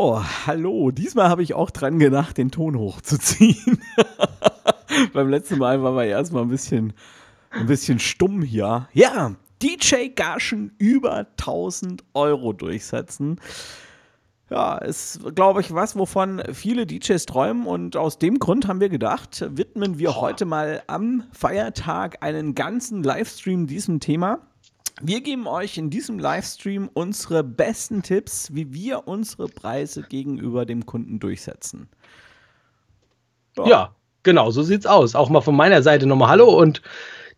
So, hallo. Diesmal habe ich auch dran gedacht, den Ton hochzuziehen. Beim letzten Mal war wir erstmal ein bisschen, ein bisschen stumm hier. Ja, DJ-Gagen über 1000 Euro durchsetzen. Ja, ist, glaube ich, was, wovon viele DJs träumen. Und aus dem Grund haben wir gedacht, widmen wir heute mal am Feiertag einen ganzen Livestream diesem Thema. Wir geben euch in diesem Livestream unsere besten Tipps, wie wir unsere Preise gegenüber dem Kunden durchsetzen. Ja, ja genau, so sieht's aus. Auch mal von meiner Seite nochmal Hallo und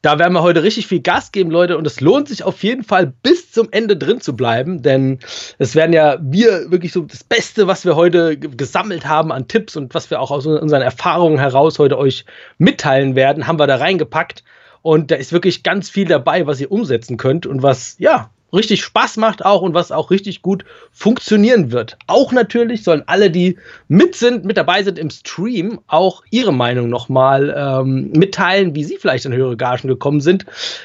da werden wir heute richtig viel Gas geben, Leute. Und es lohnt sich auf jeden Fall bis zum Ende drin zu bleiben, denn es werden ja wir wirklich so das Beste, was wir heute gesammelt haben an Tipps und was wir auch aus unseren Erfahrungen heraus heute euch mitteilen werden, haben wir da reingepackt. Und da ist wirklich ganz viel dabei, was ihr umsetzen könnt und was, ja, richtig Spaß macht auch und was auch richtig gut funktionieren wird. Auch natürlich sollen alle, die mit sind, mit dabei sind im Stream, auch ihre Meinung nochmal ähm, mitteilen, wie sie vielleicht an höhere Gagen gekommen sind,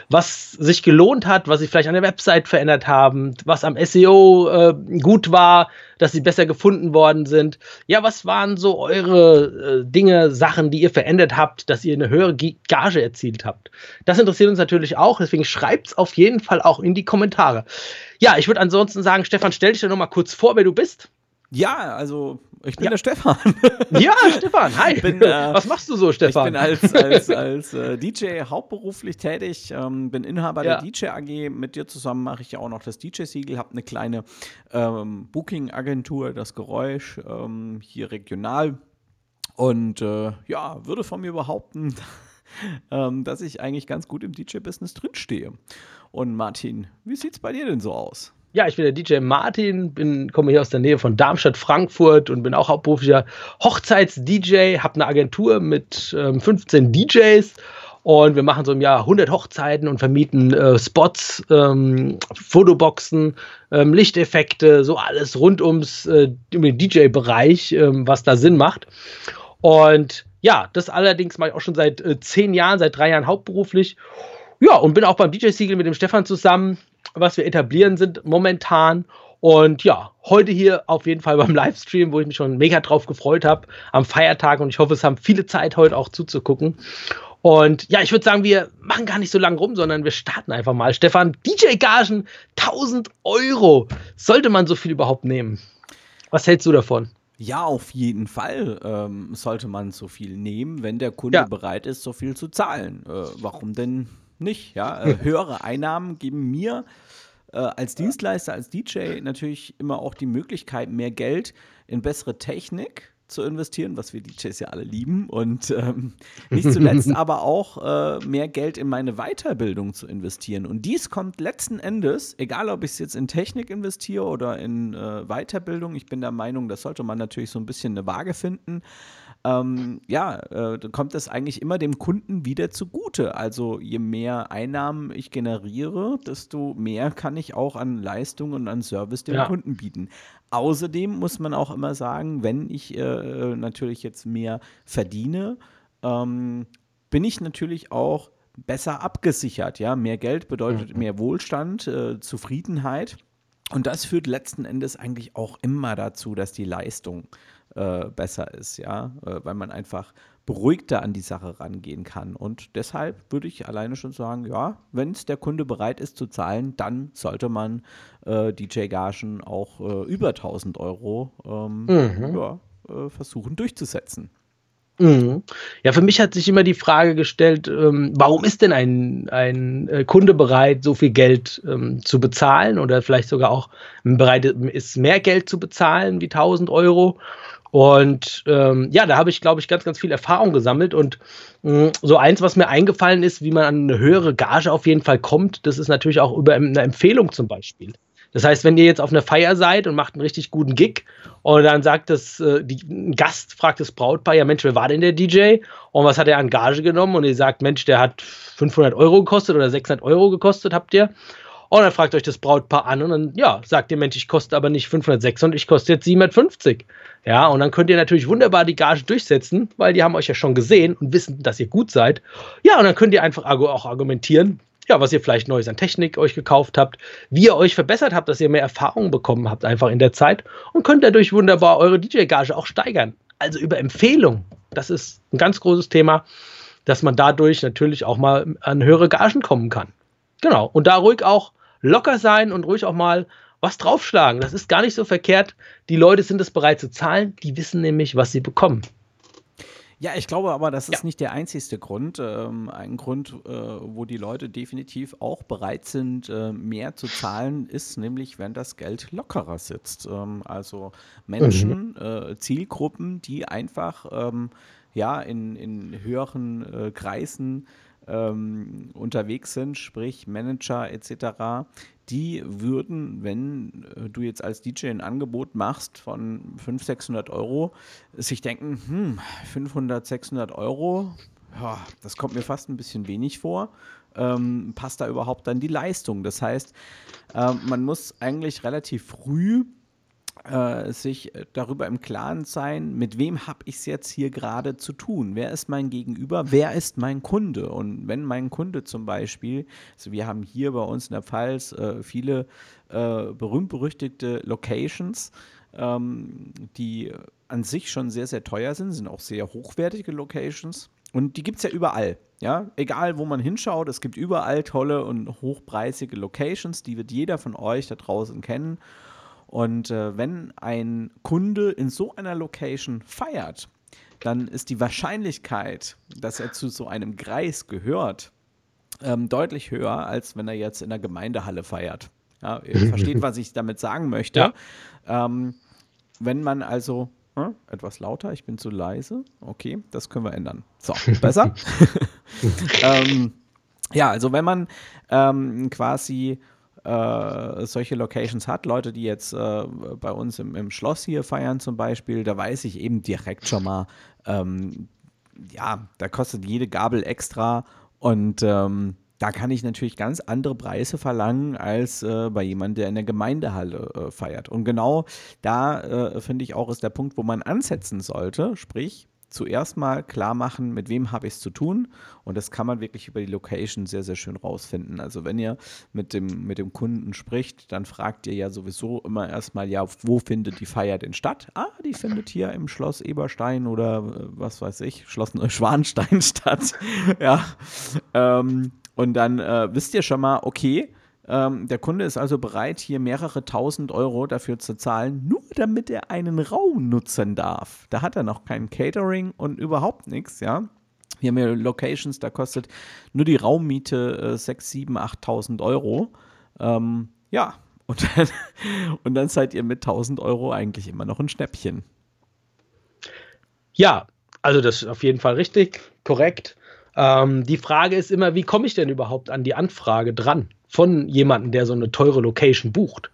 was sich gelohnt hat, was sie vielleicht an der Website verändert haben, was am SEO äh, gut war, dass sie besser gefunden worden sind. Ja, was waren so eure äh, Dinge, Sachen, die ihr verändert habt, dass ihr eine höhere Gage erzielt habt? Das interessiert uns natürlich auch, deswegen schreibt es auf jeden Fall auch in die Kommentare. Ja, ich würde ansonsten sagen, Stefan, stell dich doch noch kurz vor, wer du bist. Ja, also ich bin ja. der Stefan. Ja, Stefan, hi. Bin, äh, Was machst du so, Stefan? Ich bin als, als, als äh, DJ hauptberuflich tätig, ähm, bin Inhaber ja. der DJ AG. Mit dir zusammen mache ich ja auch noch das DJ-Siegel, habe eine kleine ähm, Booking-Agentur, das Geräusch, ähm, hier regional. Und äh, ja, würde von mir behaupten, ähm, dass ich eigentlich ganz gut im DJ-Business drinstehe. Und Martin, wie sieht es bei dir denn so aus? Ja, ich bin der DJ Martin, bin, komme hier aus der Nähe von Darmstadt, Frankfurt und bin auch hauptberuflicher Hochzeits-DJ, habe eine Agentur mit ähm, 15 DJs und wir machen so im Jahr 100 Hochzeiten und vermieten äh, Spots, ähm, Fotoboxen, ähm, Lichteffekte, so alles rund ums äh, um den DJ-Bereich, ähm, was da Sinn macht. Und ja, das allerdings mache ich auch schon seit äh, zehn Jahren, seit drei Jahren hauptberuflich. Ja, und bin auch beim DJ-Siegel mit dem Stefan zusammen was wir etablieren sind momentan. Und ja, heute hier auf jeden Fall beim Livestream, wo ich mich schon mega drauf gefreut habe, am Feiertag. Und ich hoffe, es haben viele Zeit, heute auch zuzugucken. Und ja, ich würde sagen, wir machen gar nicht so lange rum, sondern wir starten einfach mal. Stefan, DJ-Gagen, 1000 Euro. Sollte man so viel überhaupt nehmen? Was hältst du davon? Ja, auf jeden Fall ähm, sollte man so viel nehmen, wenn der Kunde ja. bereit ist, so viel zu zahlen. Äh, warum denn nicht. Ja? Äh, höhere Einnahmen geben mir äh, als Dienstleister, als DJ natürlich immer auch die Möglichkeit, mehr Geld in bessere Technik zu investieren, was wir DJs ja alle lieben und ähm, nicht zuletzt aber auch äh, mehr Geld in meine Weiterbildung zu investieren. Und dies kommt letzten Endes, egal ob ich es jetzt in Technik investiere oder in äh, Weiterbildung, ich bin der Meinung, das sollte man natürlich so ein bisschen eine Waage finden ähm, ja, äh, kommt das eigentlich immer dem Kunden wieder zugute. Also je mehr Einnahmen ich generiere, desto mehr kann ich auch an Leistung und an Service dem ja. Kunden bieten. Außerdem muss man auch immer sagen, wenn ich äh, natürlich jetzt mehr verdiene, ähm, bin ich natürlich auch besser abgesichert. Ja, mehr Geld bedeutet mhm. mehr Wohlstand, äh, Zufriedenheit. Und das führt letzten Endes eigentlich auch immer dazu, dass die Leistung äh, besser ist, ja, äh, weil man einfach beruhigter an die Sache rangehen kann. Und deshalb würde ich alleine schon sagen, ja, wenn es der Kunde bereit ist zu zahlen, dann sollte man äh, DJ-Gagen auch äh, über 1000 Euro ähm, mhm. ja, äh, versuchen durchzusetzen. Mhm. Ja, für mich hat sich immer die Frage gestellt, ähm, warum ist denn ein, ein äh, Kunde bereit, so viel Geld ähm, zu bezahlen oder vielleicht sogar auch bereit ist, mehr Geld zu bezahlen wie 1000 Euro? Und ähm, ja, da habe ich, glaube ich, ganz, ganz viel Erfahrung gesammelt. Und mh, mm, so eins, was mir eingefallen ist, wie man an eine höhere Gage auf jeden Fall kommt, das ist natürlich auch über eine Empfehlung zum Beispiel. Das heißt, wenn ihr jetzt auf einer Feier seid und macht einen richtig guten Gig und dann sagt das, äh, die, ein Gast fragt das Brautpaar, ja Mensch, wer war denn der DJ und was hat er an Gage genommen? Und ihr sagt, Mensch, der hat 500 Euro gekostet oder 600 Euro gekostet, habt ihr. Und dann fragt euch das Brautpaar an und dann, ja, sagt ihr, Mensch, ich koste aber nicht 506 und ich koste jetzt 750. Ja, und dann könnt ihr natürlich wunderbar die Gage durchsetzen, weil die haben euch ja schon gesehen und wissen, dass ihr gut seid. Ja, und dann könnt ihr einfach auch argumentieren, ja, was ihr vielleicht Neues an Technik euch gekauft habt, wie ihr euch verbessert habt, dass ihr mehr Erfahrung bekommen habt einfach in der Zeit und könnt dadurch wunderbar eure DJ-Gage auch steigern. Also über Empfehlung. Das ist ein ganz großes Thema, dass man dadurch natürlich auch mal an höhere Gagen kommen kann. Genau. Und da ruhig auch locker sein und ruhig auch mal was draufschlagen. Das ist gar nicht so verkehrt. Die Leute sind es bereit zu zahlen. Die wissen nämlich, was sie bekommen. Ja, ich glaube aber, das ist ja. nicht der einzigste Grund. Ähm, ein Grund, äh, wo die Leute definitiv auch bereit sind, äh, mehr zu zahlen, ist nämlich, wenn das Geld lockerer sitzt. Ähm, also Menschen, mhm. äh, Zielgruppen, die einfach ähm, ja, in, in höheren äh, Kreisen ähm, unterwegs sind, sprich Manager etc., die würden, wenn äh, du jetzt als DJ ein Angebot machst von 500, 600 Euro, sich denken, hm, 500, 600 Euro, ja, das kommt mir fast ein bisschen wenig vor. Ähm, passt da überhaupt dann die Leistung? Das heißt, äh, man muss eigentlich relativ früh äh, sich darüber im Klaren sein, mit wem habe ich es jetzt hier gerade zu tun? Wer ist mein Gegenüber? Wer ist mein Kunde? Und wenn mein Kunde zum Beispiel, also wir haben hier bei uns in der Pfalz äh, viele äh, berühmt-berüchtigte Locations, ähm, die an sich schon sehr, sehr teuer sind, sind auch sehr hochwertige Locations. Und die gibt es ja überall. Ja, egal wo man hinschaut, es gibt überall tolle und hochpreisige Locations, die wird jeder von euch da draußen kennen. Und äh, wenn ein Kunde in so einer Location feiert, dann ist die Wahrscheinlichkeit, dass er zu so einem Kreis gehört, ähm, deutlich höher, als wenn er jetzt in der Gemeindehalle feiert. Ja, ihr versteht, was ich damit sagen möchte. Ja. Ähm, wenn man also hm, etwas lauter, ich bin zu leise. Okay, das können wir ändern. So, besser? ähm, ja, also wenn man ähm, quasi äh, solche Locations hat. Leute, die jetzt äh, bei uns im, im, Schloss hier feiern zum Beispiel, da weiß ich eben direkt schon mal, ähm, ja, da kostet jede Gabel extra und ähm, da kann ich natürlich ganz andere Preise verlangen als äh, bei jemandem, der in der Gemeindehalle äh, feiert. Und genau da äh, finde ich auch ist der Punkt, wo man ansetzen sollte. Sprich, zuerst mal klar machen, mit wem habe ich es zu tun. Und das kann man wirklich über die Location sehr, sehr schön rausfinden. Also wenn ihr mit dem, mit dem Kunden spricht, dann fragt ihr ja sowieso immer erstmal, ja, wo findet die Feier denn statt? Ah, die findet hier im Schloss Eberstein oder äh, was weiß ich, Schloss Neuschwanstein statt. ja. Ähm, und dann äh, wisst ihr schon mal, okay, ähm, der Kunde ist also bereit, hier mehrere tausend Euro dafür zu zahlen, nur damit er einen Raum nutzen darf. Da hat er noch kein Catering und überhaupt nichts, ja. Wir haben ja Locations, da kostet nur die Raummiete äh, 6, 7, 8.000 Euro. Ähm, ja, und dann, und dann seid ihr mit 1000 Euro eigentlich immer noch ein Schnäppchen. Ja, also das ist auf jeden Fall richtig, korrekt. Ähm, die Frage ist immer, wie komme ich denn überhaupt an die Anfrage dran von jemandem, der so eine teure Location bucht?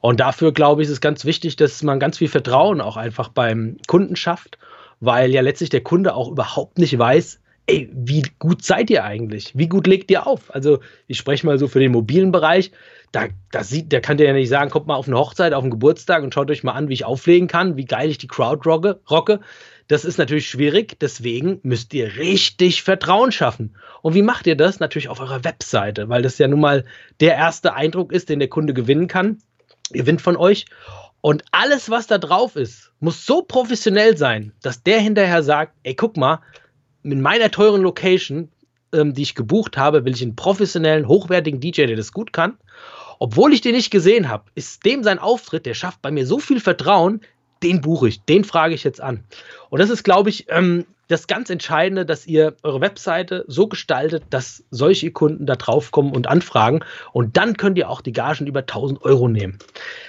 Und dafür, glaube ich, ist es ganz wichtig, dass man ganz viel Vertrauen auch einfach beim Kunden schafft, weil ja letztlich der Kunde auch überhaupt nicht weiß, ey, wie gut seid ihr eigentlich? Wie gut legt ihr auf? Also, ich spreche mal so für den mobilen Bereich. Da, da sieht, der kann dir ja nicht sagen, kommt mal auf eine Hochzeit, auf einen Geburtstag und schaut euch mal an, wie ich auflegen kann, wie geil ich die Crowd rocke. Das ist natürlich schwierig, deswegen müsst ihr richtig Vertrauen schaffen. Und wie macht ihr das? Natürlich auf eurer Webseite, weil das ja nun mal der erste Eindruck ist, den der Kunde gewinnen kann. Gewinnt von euch. Und alles, was da drauf ist, muss so professionell sein, dass der hinterher sagt, ey, guck mal, in meiner teuren Location, ähm, die ich gebucht habe, will ich einen professionellen, hochwertigen DJ, der das gut kann. Obwohl ich den nicht gesehen habe, ist dem sein Auftritt, der schafft bei mir so viel Vertrauen, den buche ich, den frage ich jetzt an. Und das ist, glaube ich, ähm, das ganz Entscheidende, dass ihr eure Webseite so gestaltet, dass solche Kunden da drauf kommen und anfragen. Und dann könnt ihr auch die Gagen über 1000 Euro nehmen.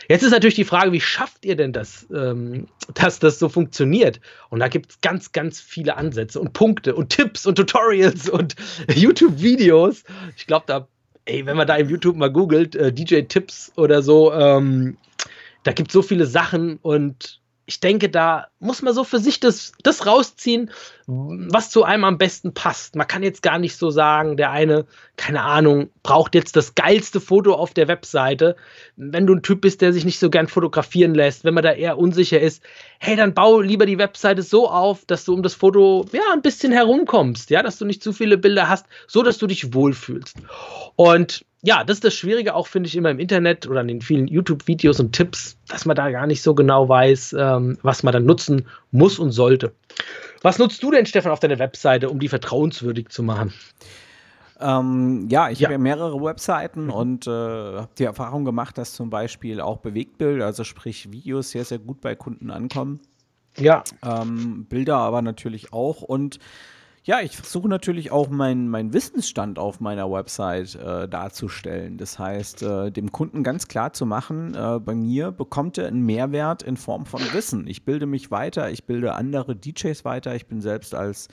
Jetzt ist natürlich die Frage, wie schafft ihr denn das, ähm, dass das so funktioniert? Und da gibt es ganz, ganz viele Ansätze und Punkte und Tipps und Tutorials und YouTube-Videos. Ich glaube, da, ey, wenn man da im YouTube mal googelt, äh, DJ-Tipps oder so, ähm, da gibt es so viele Sachen und ich denke, da muss man so für sich das, das rausziehen, was zu einem am besten passt. Man kann jetzt gar nicht so sagen, der eine, keine Ahnung, braucht jetzt das geilste Foto auf der Webseite. Wenn du ein Typ bist, der sich nicht so gern fotografieren lässt, wenn man da eher unsicher ist, hey, dann bau lieber die Webseite so auf, dass du um das Foto ja ein bisschen herumkommst, ja, dass du nicht zu viele Bilder hast, so dass du dich wohlfühlst. Und ja, das ist das Schwierige auch, finde ich, immer im Internet oder in den vielen YouTube-Videos und Tipps, dass man da gar nicht so genau weiß, ähm, was man dann nutzen muss und sollte. Was nutzt du denn, Stefan, auf deiner Webseite, um die vertrauenswürdig zu machen? Ähm, ja, ich ja. habe ja mehrere Webseiten mhm. und äh, habe die Erfahrung gemacht, dass zum Beispiel auch Bewegtbild, also sprich Videos, sehr, sehr gut bei Kunden ankommen. Ja. Ähm, Bilder aber natürlich auch und ja, ich versuche natürlich auch meinen mein Wissensstand auf meiner Website äh, darzustellen. Das heißt, äh, dem Kunden ganz klar zu machen, äh, bei mir bekommt er einen Mehrwert in Form von Wissen. Ich bilde mich weiter, ich bilde andere DJs weiter, ich bin selbst als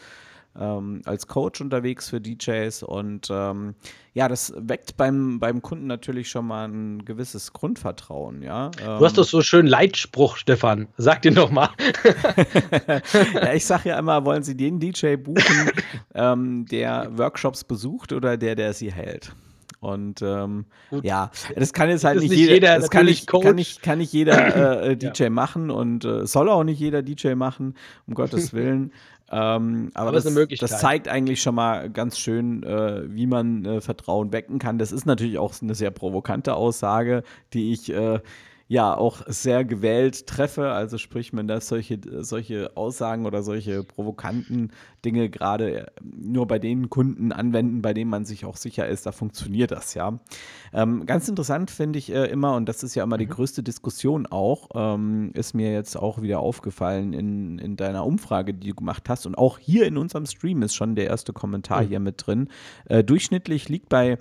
ähm, als Coach unterwegs für DJs und ähm, ja, das weckt beim, beim Kunden natürlich schon mal ein gewisses Grundvertrauen, ja. Du hast doch so schön Leitspruch, Stefan. Sag dir noch mal. ja, ich sage ja immer, wollen Sie den DJ buchen, ähm, der Workshops besucht oder der, der sie hält? Und ähm, ja, das kann jetzt halt nicht, nicht, jeder, das kann nicht, kann nicht, kann nicht jeder äh, DJ ja. machen und äh, soll auch nicht jeder DJ machen, um Gottes Willen. Ähm, aber, aber das, das, zeigt eigentlich schon mal ganz schön, äh, wie man äh, Vertrauen wecken kann. Das ist natürlich auch eine sehr provokante Aussage, die ich äh, ja auch sehr gewählt treffe. Also sprich, man darf solche, solche Aussagen oder solche provokanten Dinge gerade äh, nur bei den Kunden anwenden, bei denen man sich auch sicher ist, da funktioniert das ja. Ähm, ganz interessant finde ich äh, immer, und das ist ja immer mhm. die größte Diskussion auch, ähm, ist mir jetzt auch wieder aufgefallen in, in deiner Umfrage, die du gemacht hast. Und auch hier in unserem Stream ist schon der erste Kommentar mhm. hier mit drin. Äh, durchschnittlich liegt bei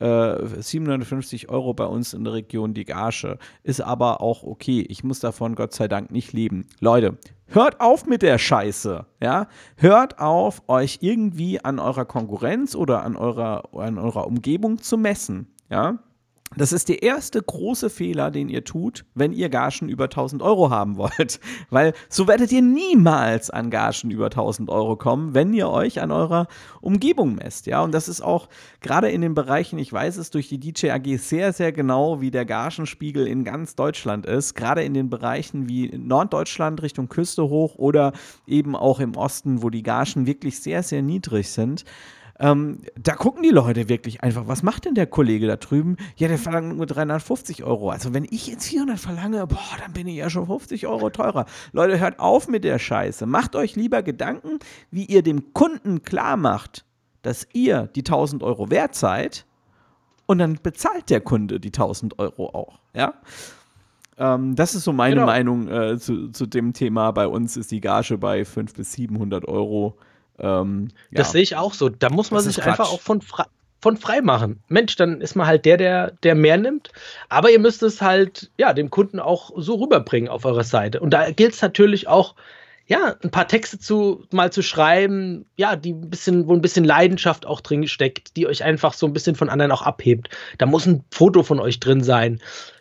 750 äh, Euro bei uns in der Region die Gage. Ist aber auch okay. Ich muss davon Gott sei Dank nicht leben. Leute, hört auf mit der Scheiße. Ja? Hört auf, euch irgendwie an eurer Konkurrenz oder an eurer, an eurer Umgebung zu messen. Ja? Das ist der erste große Fehler, den ihr tut, wenn ihr Gagen über 1000 Euro haben wollt. Weil so werdet ihr niemals an Gagen über 1000 Euro kommen, wenn ihr euch an eurer Umgebung messt. Ja, und das ist auch gerade in den Bereichen, ich weiß es durch die DJ AG sehr, sehr genau, wie der Gagenspiegel in ganz Deutschland ist. Gerade in den Bereichen wie Norddeutschland Richtung Küste hoch oder eben auch im Osten, wo die Gagen wirklich sehr, sehr niedrig sind. Ähm, da gucken die Leute wirklich einfach, was macht denn der Kollege da drüben? Ja, der verlangt nur 350 Euro. Also wenn ich jetzt 400 verlange, boah, dann bin ich ja schon 50 Euro teurer. Leute, hört auf mit der Scheiße. Macht euch lieber Gedanken, wie ihr dem Kunden klar macht, dass ihr die 1000 Euro wert seid und dann bezahlt der Kunde die 1000 Euro auch, ja? Ähm, das ist so meine genau. Meinung äh, zu, zu dem Thema. Bei uns ist die Gage bei 500 bis 700 Euro. Ähm, das ja. sehe ich auch so. Da muss man das sich einfach auch von, frei, von frei machen. Mensch, dann ist man halt der, der, der mehr nimmt. Aber ihr müsst es halt, ja, dem Kunden auch so rüberbringen auf eurer Seite. Und da gilt es natürlich auch, ja, ein paar Texte zu mal zu schreiben, ja, die ein bisschen, wo ein bisschen Leidenschaft auch drin steckt, die euch einfach so ein bisschen von anderen auch abhebt. Da muss ein Foto von euch drin sein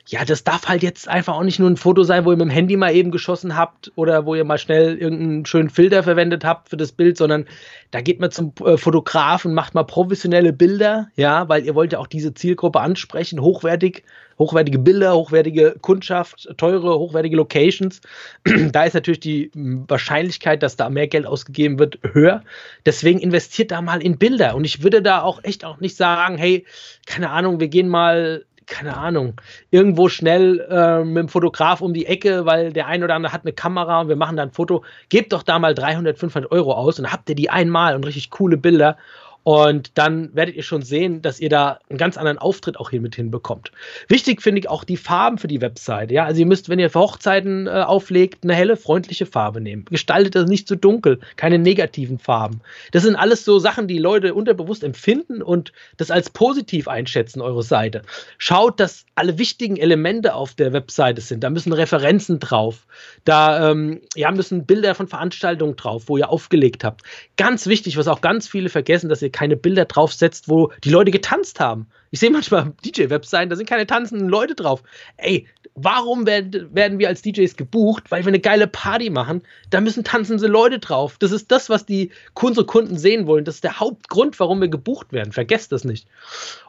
ja, das darf halt jetzt einfach auch nicht nur ein Foto sein, wo ihr mit dem Handy mal eben geschossen habt oder wo ihr mal schnell irgendeinen schönen Filter verwendet habt für das Bild, sondern da geht man zum äh, Fotografen, macht mal professionelle Bilder, ja, weil ihr wollt ja auch diese Zielgruppe ansprechen, hochwertig, hochwertige Bilder, hochwertige Kundschaft, teure, hochwertige Locations. da ist natürlich die hm, Wahrscheinlichkeit, dass da mehr Geld ausgegeben wird, höher. Deswegen investiert da mal in Bilder. Und ich würde da auch echt auch nicht sagen, hey, keine Ahnung, wir gehen mal keine Ahnung, irgendwo schnell äh, mit dem Fotograf um die Ecke, weil der ein oder andere hat eine Kamera und wir machen dann ein Foto. Gebt doch da mal 300, 500 Euro aus und habt ihr die einmal und richtig coole Bilder. Und dann werdet ihr schon sehen, dass ihr da einen ganz anderen Auftritt auch hier mit hinbekommt. Wichtig finde ich auch die Farben für die Webseite. Ja, also ihr müsst, wenn ihr für Hochzeiten äh, auflegt, eine helle, freundliche Farbe nehmen. Gestaltet das nicht zu dunkel, keine negativen Farben. Das sind alles so Sachen, die Leute unterbewusst empfinden und das als positiv einschätzen, eure Seite. Schaut, dass alle wichtigen Elemente auf der Webseite sind. Da müssen Referenzen drauf. Da ähm, ja, müssen Bilder von Veranstaltungen drauf, wo ihr aufgelegt habt. Ganz wichtig, was auch ganz viele vergessen, dass ihr keine Bilder draufsetzt, wo die Leute getanzt haben. Ich sehe manchmal DJ-Webseiten, da sind keine tanzenden Leute drauf. Ey, warum werden, wir als DJs gebucht? Weil wir eine geile Party machen. Da müssen tanzende Leute drauf. Das ist das, was die unsere Kunden sehen wollen. Das ist der Hauptgrund, warum wir gebucht werden. Vergesst das nicht.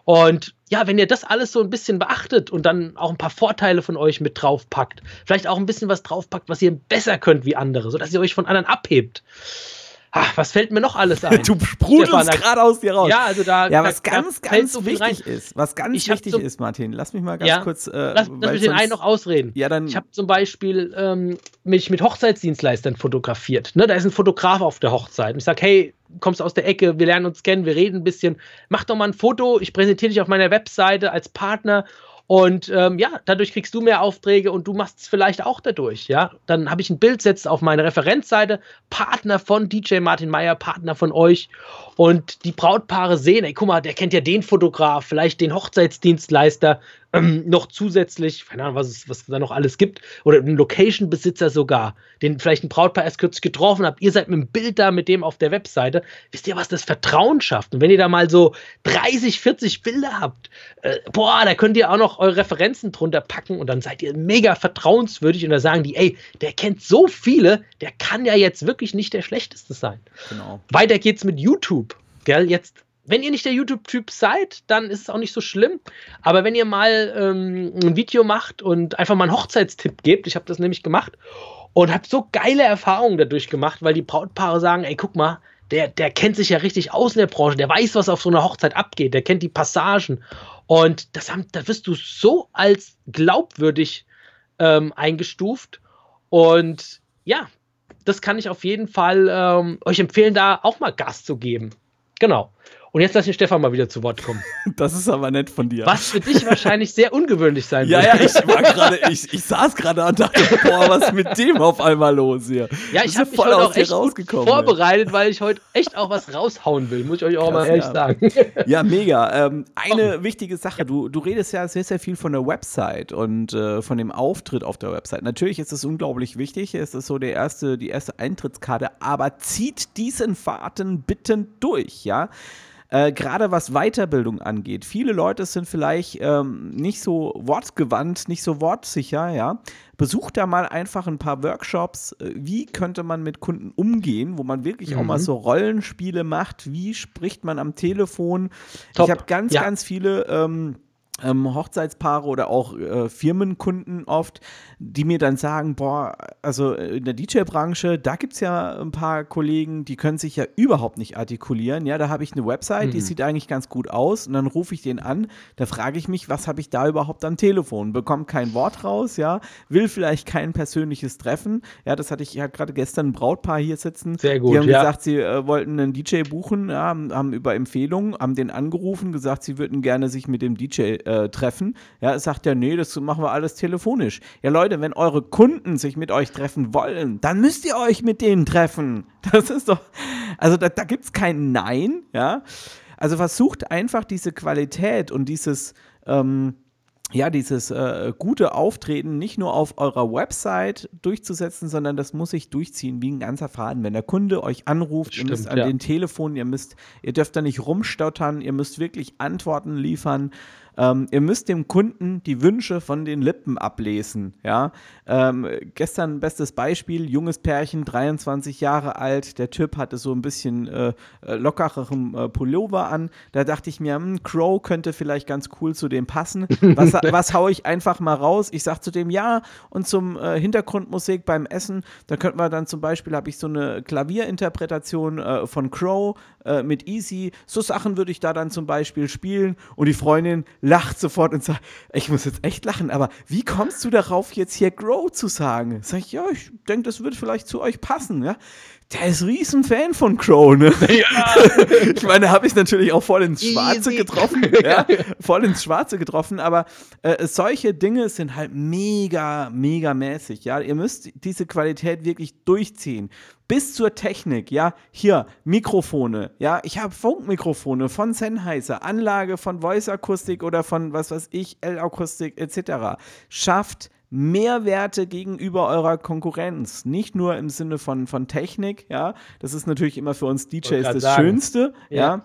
Und ja, wenn ihr das alles so ein bisschen beachtet und dann auch ein paar Vorteile von euch mit draufpackt, vielleicht auch ein bisschen was draufpackt, was ihr besser könnt wie andere, sodass ihr euch von anderen abhebt ach, was fällt mir noch alles ein? du sprudelst gerade aus dir raus. Ja, also da. Ja, was da, ganz, da ganz so wichtig ist, was ganz ich wichtig ist, Martin, lass mich mal ganz ja, kurz. Äh, lass, lass mich den einen noch ausreden. Ja, dann. Ich habe zum Beispiel ähm, mich mit Hochzeitsdienstleistern fotografiert. Ne, da ist ein Fotograf auf der Hochzeit. Und ich sage, hey, kommst aus der Ecke, wir lernen uns kennen, wir reden ein bisschen. Mach doch mal ein Foto, ich präsentiere dich auf meiner Webseite als Partner und ähm, ja, dadurch kriegst du mehr Aufträge und du machst es vielleicht auch dadurch. Ja, dann habe ich ein Bild, setzt auf meine Referenzseite, Partner von DJ Martin Meyer, Partner von euch. Und die Brautpaare sehen, ey, guck mal, der kennt ja den Fotograf, vielleicht den Hochzeitsdienstleister, ähm, noch zusätzlich, keine Ahnung, was es was da noch alles gibt, oder einen Location-Besitzer sogar, den vielleicht ein Brautpaar erst kürzlich getroffen habt. Ihr seid mit dem Bild da mit dem auf der Webseite. Wisst ihr, was das Vertrauen schafft? Und wenn ihr da mal so 30, 40 Bilder habt, äh, boah, da könnt ihr auch noch eure Referenzen drunter packen und dann seid ihr mega vertrauenswürdig und da sagen die, ey, der kennt so viele, der kann ja jetzt wirklich nicht der schlechteste sein. Genau. Weiter geht's mit YouTube. Gell, jetzt wenn ihr nicht der YouTube-Typ seid, dann ist es auch nicht so schlimm. Aber wenn ihr mal ähm, ein Video macht und einfach mal einen Hochzeitstipp gebt, ich habe das nämlich gemacht und habe so geile Erfahrungen dadurch gemacht, weil die Brautpaare sagen, ey, guck mal, der, der kennt sich ja richtig aus in der Branche, der weiß, was auf so einer Hochzeit abgeht, der kennt die Passagen. Und das, haben, da wirst du so als glaubwürdig ähm, eingestuft. Und ja, das kann ich auf jeden Fall ähm, euch empfehlen, da auch mal Gas zu geben. Genau. Und jetzt lass den Stefan mal wieder zu Wort kommen. Das ist aber nett von dir. Was für dich wahrscheinlich sehr ungewöhnlich sein wird. Ja, ja, ich war gerade, ich, ich saß gerade und dachte, boah, was ist mit dem auf einmal los hier? Ja, ich habe mich voll aus dir rausgekommen. vorbereitet, ey. weil ich heute echt auch was raushauen will, muss ich euch auch Krass, mal ehrlich ja. sagen. Ja, mega. Ähm, eine oh. wichtige Sache, du, du redest ja sehr, sehr viel von der Website und äh, von dem Auftritt auf der Website. Natürlich ist es unglaublich wichtig, es ist so der erste, die erste Eintrittskarte, aber zieht diesen Fahrten bitte durch, ja? Äh, Gerade was Weiterbildung angeht. Viele Leute sind vielleicht ähm, nicht so wortgewandt, nicht so wortsicher, ja. Besucht da mal einfach ein paar Workshops. Äh, wie könnte man mit Kunden umgehen, wo man wirklich mhm. auch mal mhm. so Rollenspiele macht? Wie spricht man am Telefon? Top. Ich habe ganz, ja. ganz viele. Ähm, ähm, Hochzeitspaare oder auch äh, Firmenkunden oft, die mir dann sagen, boah, also in der DJ-Branche, da gibt es ja ein paar Kollegen, die können sich ja überhaupt nicht artikulieren. Ja, da habe ich eine Website, mhm. die sieht eigentlich ganz gut aus und dann rufe ich den an, da frage ich mich, was habe ich da überhaupt am Telefon? Bekomme kein Wort raus, ja, will vielleicht kein persönliches Treffen. Ja, das hatte ich, ich hatte gerade gestern ein Brautpaar hier sitzen. Sehr gut, Die haben ja. gesagt, sie äh, wollten einen DJ buchen, ja, haben, haben über Empfehlungen, haben den angerufen, gesagt, sie würden gerne sich mit dem DJ äh, äh, treffen. Ja, sagt er, nee, das machen wir alles telefonisch. Ja, Leute, wenn eure Kunden sich mit euch treffen wollen, dann müsst ihr euch mit denen treffen. Das ist doch, also da, da gibt es kein Nein, ja. Also versucht einfach diese Qualität und dieses, ähm, ja, dieses äh, gute Auftreten nicht nur auf eurer Website durchzusetzen, sondern das muss sich durchziehen wie ein ganzer Faden. Wenn der Kunde euch anruft, Stimmt, ihr müsst an ja. den Telefon, ihr müsst, ihr dürft da nicht rumstottern, ihr müsst wirklich Antworten liefern. Ähm, ihr müsst dem Kunden die Wünsche von den Lippen ablesen. Ja? Ähm, gestern bestes Beispiel, junges Pärchen, 23 Jahre alt, der Typ hatte so ein bisschen äh, lockereren äh, Pullover an. Da dachte ich mir, hm, Crow könnte vielleicht ganz cool zu dem passen. Was, was haue ich einfach mal raus? Ich sage zu dem ja und zum äh, Hintergrundmusik beim Essen, da könnten wir dann zum Beispiel, habe ich so eine Klavierinterpretation äh, von Crow äh, mit Easy. So Sachen würde ich da dann zum Beispiel spielen und die Freundin lacht sofort und sagt, ich muss jetzt echt lachen, aber wie kommst du darauf, jetzt hier Grow zu sagen? Sag ich, ja, ich denke, das wird vielleicht zu euch passen, ja. Der ist riesen Fan von Crow, ne? Ja. ich meine, da habe ich natürlich auch voll ins Schwarze Easy. getroffen, ja, voll ins Schwarze getroffen, aber äh, solche Dinge sind halt mega, mega mäßig, ja. Ihr müsst diese Qualität wirklich durchziehen bis zur Technik, ja, hier Mikrofone, ja, ich habe Funkmikrofone von Sennheiser, Anlage von Voice Akustik oder von was weiß ich, L-Akustik etc. Schafft Mehrwerte gegenüber eurer Konkurrenz. Nicht nur im Sinne von, von Technik, ja, das ist natürlich immer für uns DJs das sagen. Schönste, ja.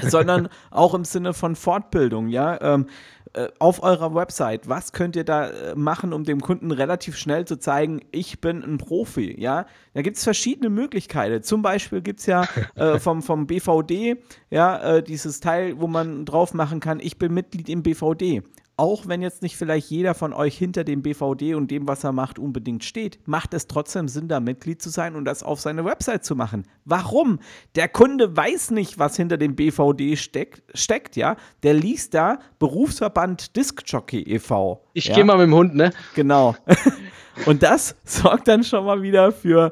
ja, sondern auch im Sinne von Fortbildung, ja. Ähm, äh, auf eurer Website, was könnt ihr da äh, machen, um dem Kunden relativ schnell zu zeigen, ich bin ein Profi, ja? Da gibt es verschiedene Möglichkeiten. Zum Beispiel gibt es ja äh, vom, vom BVD, ja, äh, dieses Teil, wo man drauf machen kann, ich bin Mitglied im BVD. Auch wenn jetzt nicht vielleicht jeder von euch hinter dem BVD und dem, was er macht, unbedingt steht, macht es trotzdem Sinn, da Mitglied zu sein und das auf seine Website zu machen. Warum? Der Kunde weiß nicht, was hinter dem BVD steck, steckt, ja. Der liest da Berufsverband Discjockey e.V. Ich ja? gehe mal mit dem Hund, ne? Genau. und das sorgt dann schon mal wieder für,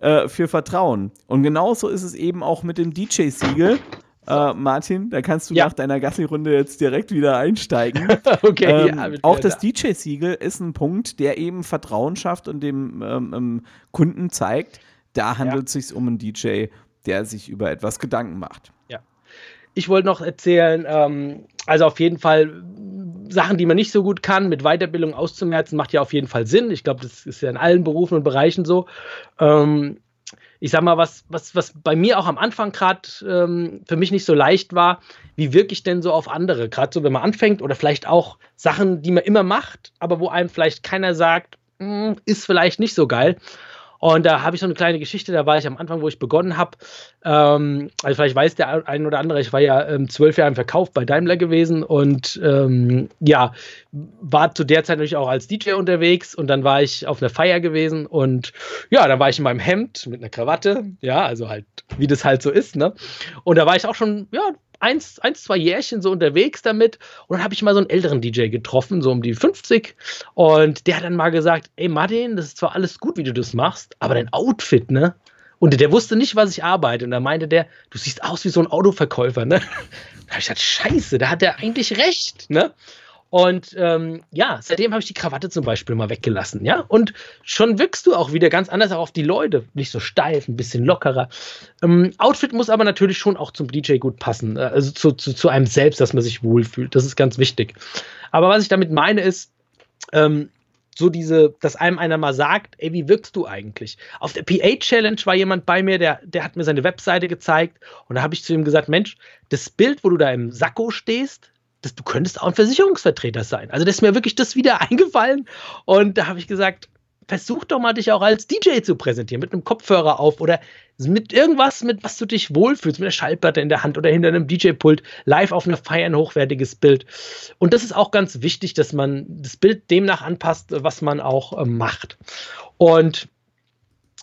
äh, für Vertrauen. Und genauso ist es eben auch mit dem DJ-Siegel. Äh, Martin, da kannst du ja. nach deiner Gassi-Runde jetzt direkt wieder einsteigen. okay, ähm, ja, auch das DJ-Siegel ist ein Punkt, der eben Vertrauen schafft und dem ähm, ähm, Kunden zeigt, da handelt es ja. sich um einen DJ, der sich über etwas Gedanken macht. Ja. Ich wollte noch erzählen, ähm, also auf jeden Fall Sachen, die man nicht so gut kann, mit Weiterbildung auszumerzen, macht ja auf jeden Fall Sinn. Ich glaube, das ist ja in allen Berufen und Bereichen so. Ähm, ich sag mal, was, was, was bei mir auch am Anfang gerade ähm, für mich nicht so leicht war, wie wirke ich denn so auf andere? Gerade so, wenn man anfängt oder vielleicht auch Sachen, die man immer macht, aber wo einem vielleicht keiner sagt, mm, ist vielleicht nicht so geil. Und da habe ich so eine kleine Geschichte, da war ich am Anfang, wo ich begonnen habe. Ähm, also vielleicht weiß der ein oder andere, ich war ja ähm, zwölf Jahre im Verkauf bei Daimler gewesen und ähm, ja, war zu der Zeit natürlich auch als DJ unterwegs und dann war ich auf einer Feier gewesen und ja, dann war ich in meinem Hemd mit einer Krawatte, ja, also halt, wie das halt so ist, ne? Und da war ich auch schon, ja, eins, eins, zwei Jährchen so unterwegs damit. Und dann habe ich mal so einen älteren DJ getroffen, so um die 50. Und der hat dann mal gesagt: Ey, Martin, das ist zwar alles gut, wie du das machst, aber dein Outfit, ne? Und der wusste nicht, was ich arbeite. Und da meinte der, du siehst aus wie so ein Autoverkäufer, ne? Da habe ich gesagt, scheiße, da hat er eigentlich recht, ne? Und ähm, ja, seitdem habe ich die Krawatte zum Beispiel mal weggelassen, ja. Und schon wirkst du auch wieder ganz anders auch auf die Leute. Nicht so steif, ein bisschen lockerer. Ähm, Outfit muss aber natürlich schon auch zum DJ gut passen. Äh, also zu, zu, zu einem selbst, dass man sich wohlfühlt. Das ist ganz wichtig. Aber was ich damit meine ist, ähm, so diese, dass einem einer mal sagt, ey, wie wirkst du eigentlich? Auf der PA Challenge war jemand bei mir, der, der hat mir seine Webseite gezeigt und da habe ich zu ihm gesagt, Mensch, das Bild, wo du da im Sakko stehst, das, du könntest auch ein Versicherungsvertreter sein. Also das ist mir wirklich das wieder eingefallen. Und da habe ich gesagt, versuch doch mal dich auch als DJ zu präsentieren, mit einem Kopfhörer auf oder mit irgendwas, mit was du dich wohlfühlst, mit einer Schallplatte in der Hand oder hinter einem DJ-Pult, live auf einer Feier ein hochwertiges Bild. Und das ist auch ganz wichtig, dass man das Bild demnach anpasst, was man auch äh, macht. Und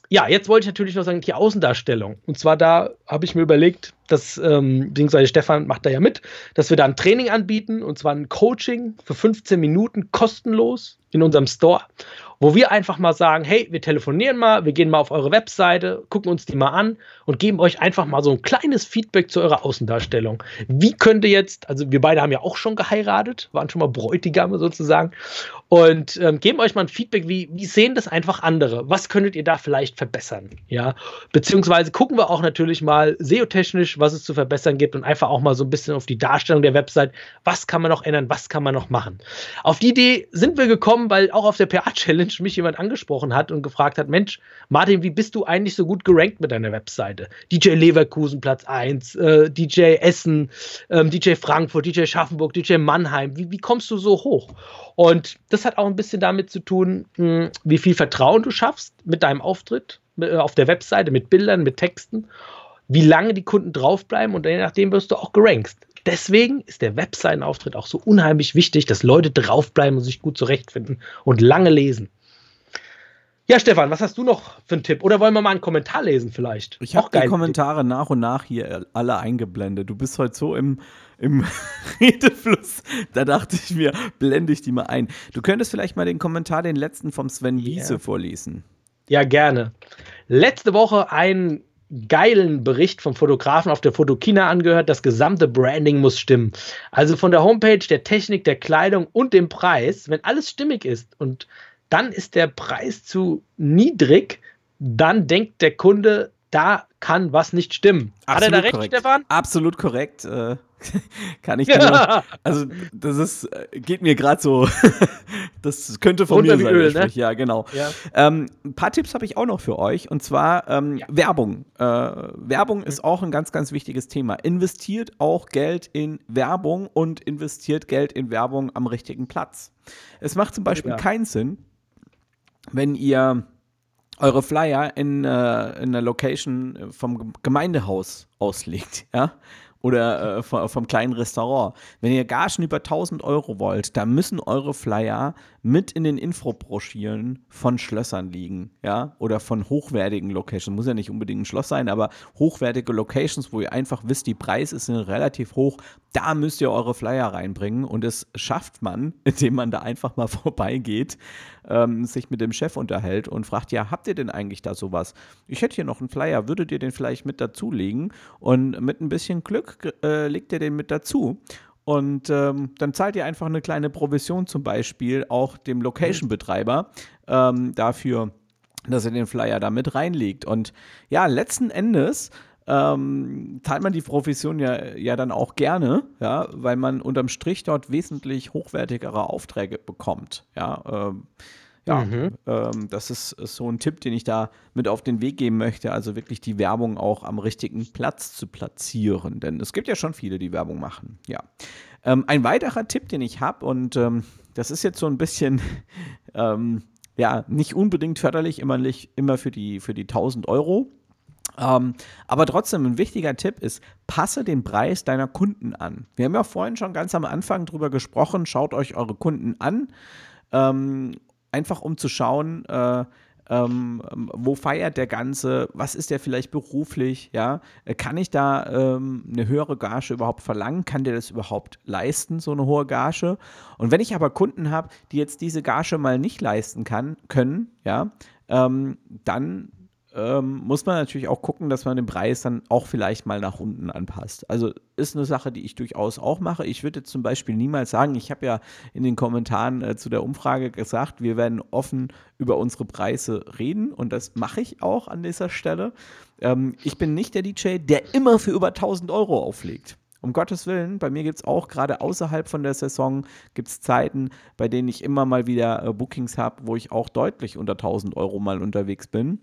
ja, jetzt wollte ich natürlich noch sagen, die Außendarstellung. Und zwar da habe ich mir überlegt, dass, ähm, beziehungsweise Stefan macht da ja mit, dass wir da ein Training anbieten, und zwar ein Coaching für 15 Minuten kostenlos in unserem Store wo wir einfach mal sagen, hey, wir telefonieren mal, wir gehen mal auf eure Webseite, gucken uns die mal an und geben euch einfach mal so ein kleines Feedback zu eurer Außendarstellung. Wie könnte jetzt, also wir beide haben ja auch schon geheiratet, waren schon mal Bräutigame sozusagen und ähm, geben euch mal ein Feedback, wie, wie sehen das einfach andere? Was könntet ihr da vielleicht verbessern? Ja, beziehungsweise gucken wir auch natürlich mal SEO-technisch, was es zu verbessern gibt und einfach auch mal so ein bisschen auf die Darstellung der Website, was kann man noch ändern, was kann man noch machen. Auf die Idee sind wir gekommen, weil auch auf der PA-Challenge mich jemand angesprochen hat und gefragt hat, Mensch, Martin, wie bist du eigentlich so gut gerankt mit deiner Webseite? DJ Leverkusen Platz 1, äh, DJ Essen, ähm, DJ Frankfurt, DJ Schaffenburg, DJ Mannheim, wie, wie kommst du so hoch? Und das hat auch ein bisschen damit zu tun, mh, hm, wie viel Vertrauen du schaffst mit deinem Auftritt äh, auf der Webseite, mit Bildern, mit Texten, wie lange die Kunden draufbleiben und je nachdem wirst du auch gerankt. Deswegen ist der Webseitenauftritt auch so unheimlich wichtig, dass Leute draufbleiben und sich gut zurechtfinden und lange lesen. Ja, Stefan, was hast du noch für einen Tipp? Oder wollen wir mal einen Kommentar lesen vielleicht? Ich habe die Kommentare nach und nach hier alle eingeblendet. Du bist heute so im, im Redefluss. Da dachte ich mir, blende ich die mal ein. Du könntest vielleicht mal den Kommentar, den letzten vom Sven yeah. Wiese vorlesen. Ja, gerne. Letzte Woche einen geilen Bericht vom Fotografen auf der Fotokina angehört. Das gesamte Branding muss stimmen. Also von der Homepage, der Technik, der Kleidung und dem Preis. Wenn alles stimmig ist und dann ist der Preis zu niedrig, dann denkt der Kunde, da kann was nicht stimmen. Absolut Hat er da recht, korrekt. Stefan? Absolut korrekt. Äh, kann ich nur, also das ist, äh, geht mir gerade so, das könnte von Runter mir sein. Öl, ne? Ja, genau. Ja. Ähm, ein paar Tipps habe ich auch noch für euch und zwar ähm, ja. Werbung. Äh, Werbung mhm. ist auch ein ganz, ganz wichtiges Thema. Investiert auch Geld in Werbung und investiert Geld in Werbung am richtigen Platz. Es macht zum Beispiel ja. keinen Sinn, wenn ihr eure Flyer in, äh, in einer Location vom Gemeindehaus auslegt, ja, oder äh, vom, vom, kleinen Restaurant. Wenn ihr Gagen über 1000 Euro wollt, dann müssen eure Flyer mit in den Infobroschüren von Schlössern liegen, ja, oder von hochwertigen Locations. Muss ja nicht unbedingt ein Schloss sein, aber hochwertige Locations, wo ihr einfach wisst, die Preise sind relativ hoch. Da müsst ihr eure Flyer reinbringen und das schafft man, indem man da einfach mal vorbeigeht, ähm, sich mit dem Chef unterhält und fragt, ja, habt ihr denn eigentlich da sowas? Ich hätte hier noch einen Flyer, würdet ihr den vielleicht mit dazulegen? Und mit ein bisschen Glück äh, legt ihr den mit dazu. Und ähm, dann zahlt ihr einfach eine kleine Provision zum Beispiel auch dem Location-Betreiber ähm, dafür, dass er den Flyer da mit reinlegt. Und ja, letzten Endes ähm, teilt man die Provision ja, ja dann auch gerne, ja, weil man unterm Strich dort wesentlich hochwertigere Aufträge bekommt. Ja, ähm, ja, mhm. ähm, das ist, ist, so ein Tipp, den ich da mit auf den Weg geben möchte. Also wirklich die Werbung auch am richtigen Platz zu platzieren. Denn es gibt ja schon viele, die Werbung machen. Ja. Ähm, ein weiterer Tipp, den ich habe, und ähm, das ist jetzt so ein bisschen, ähm, ja, nicht unbedingt förderlich, immer, immer für, die, für die 1000 Euro. Ähm, aber trotzdem ein wichtiger Tipp ist, passe den Preis deiner Kunden an. Wir haben ja vorhin schon ganz am Anfang drüber gesprochen, schaut euch eure Kunden an ähm, einfach um zu schauen, äh, ähm, wo feiert der Ganze, was ist der vielleicht beruflich, ja, äh, kann ich da ähm, eine höhere Gage überhaupt verlangen, kann der das überhaupt leisten, so eine hohe Gage? Und wenn ich aber Kunden habe, die jetzt diese Gage mal nicht leisten kann, können, ja, ähm, dann ähm, muss man natürlich auch gucken, dass man den Preis dann auch vielleicht mal nach unten anpasst. Also ist eine Sache, die ich durchaus auch mache. Ich würde zum Beispiel niemals sagen, ich habe ja in den Kommentaren äh, zu der Umfrage gesagt, wir werden offen über unsere Preise reden und das mache ich auch an dieser Stelle. Ähm, ich bin nicht der DJ, der immer für über 1000 Euro auflegt. Um Gottes Willen, bei mir gibt es auch gerade außerhalb von der Saison gibt es Zeiten, bei denen ich immer mal wieder äh, Bookings habe, wo ich auch deutlich unter 1000 Euro mal unterwegs bin.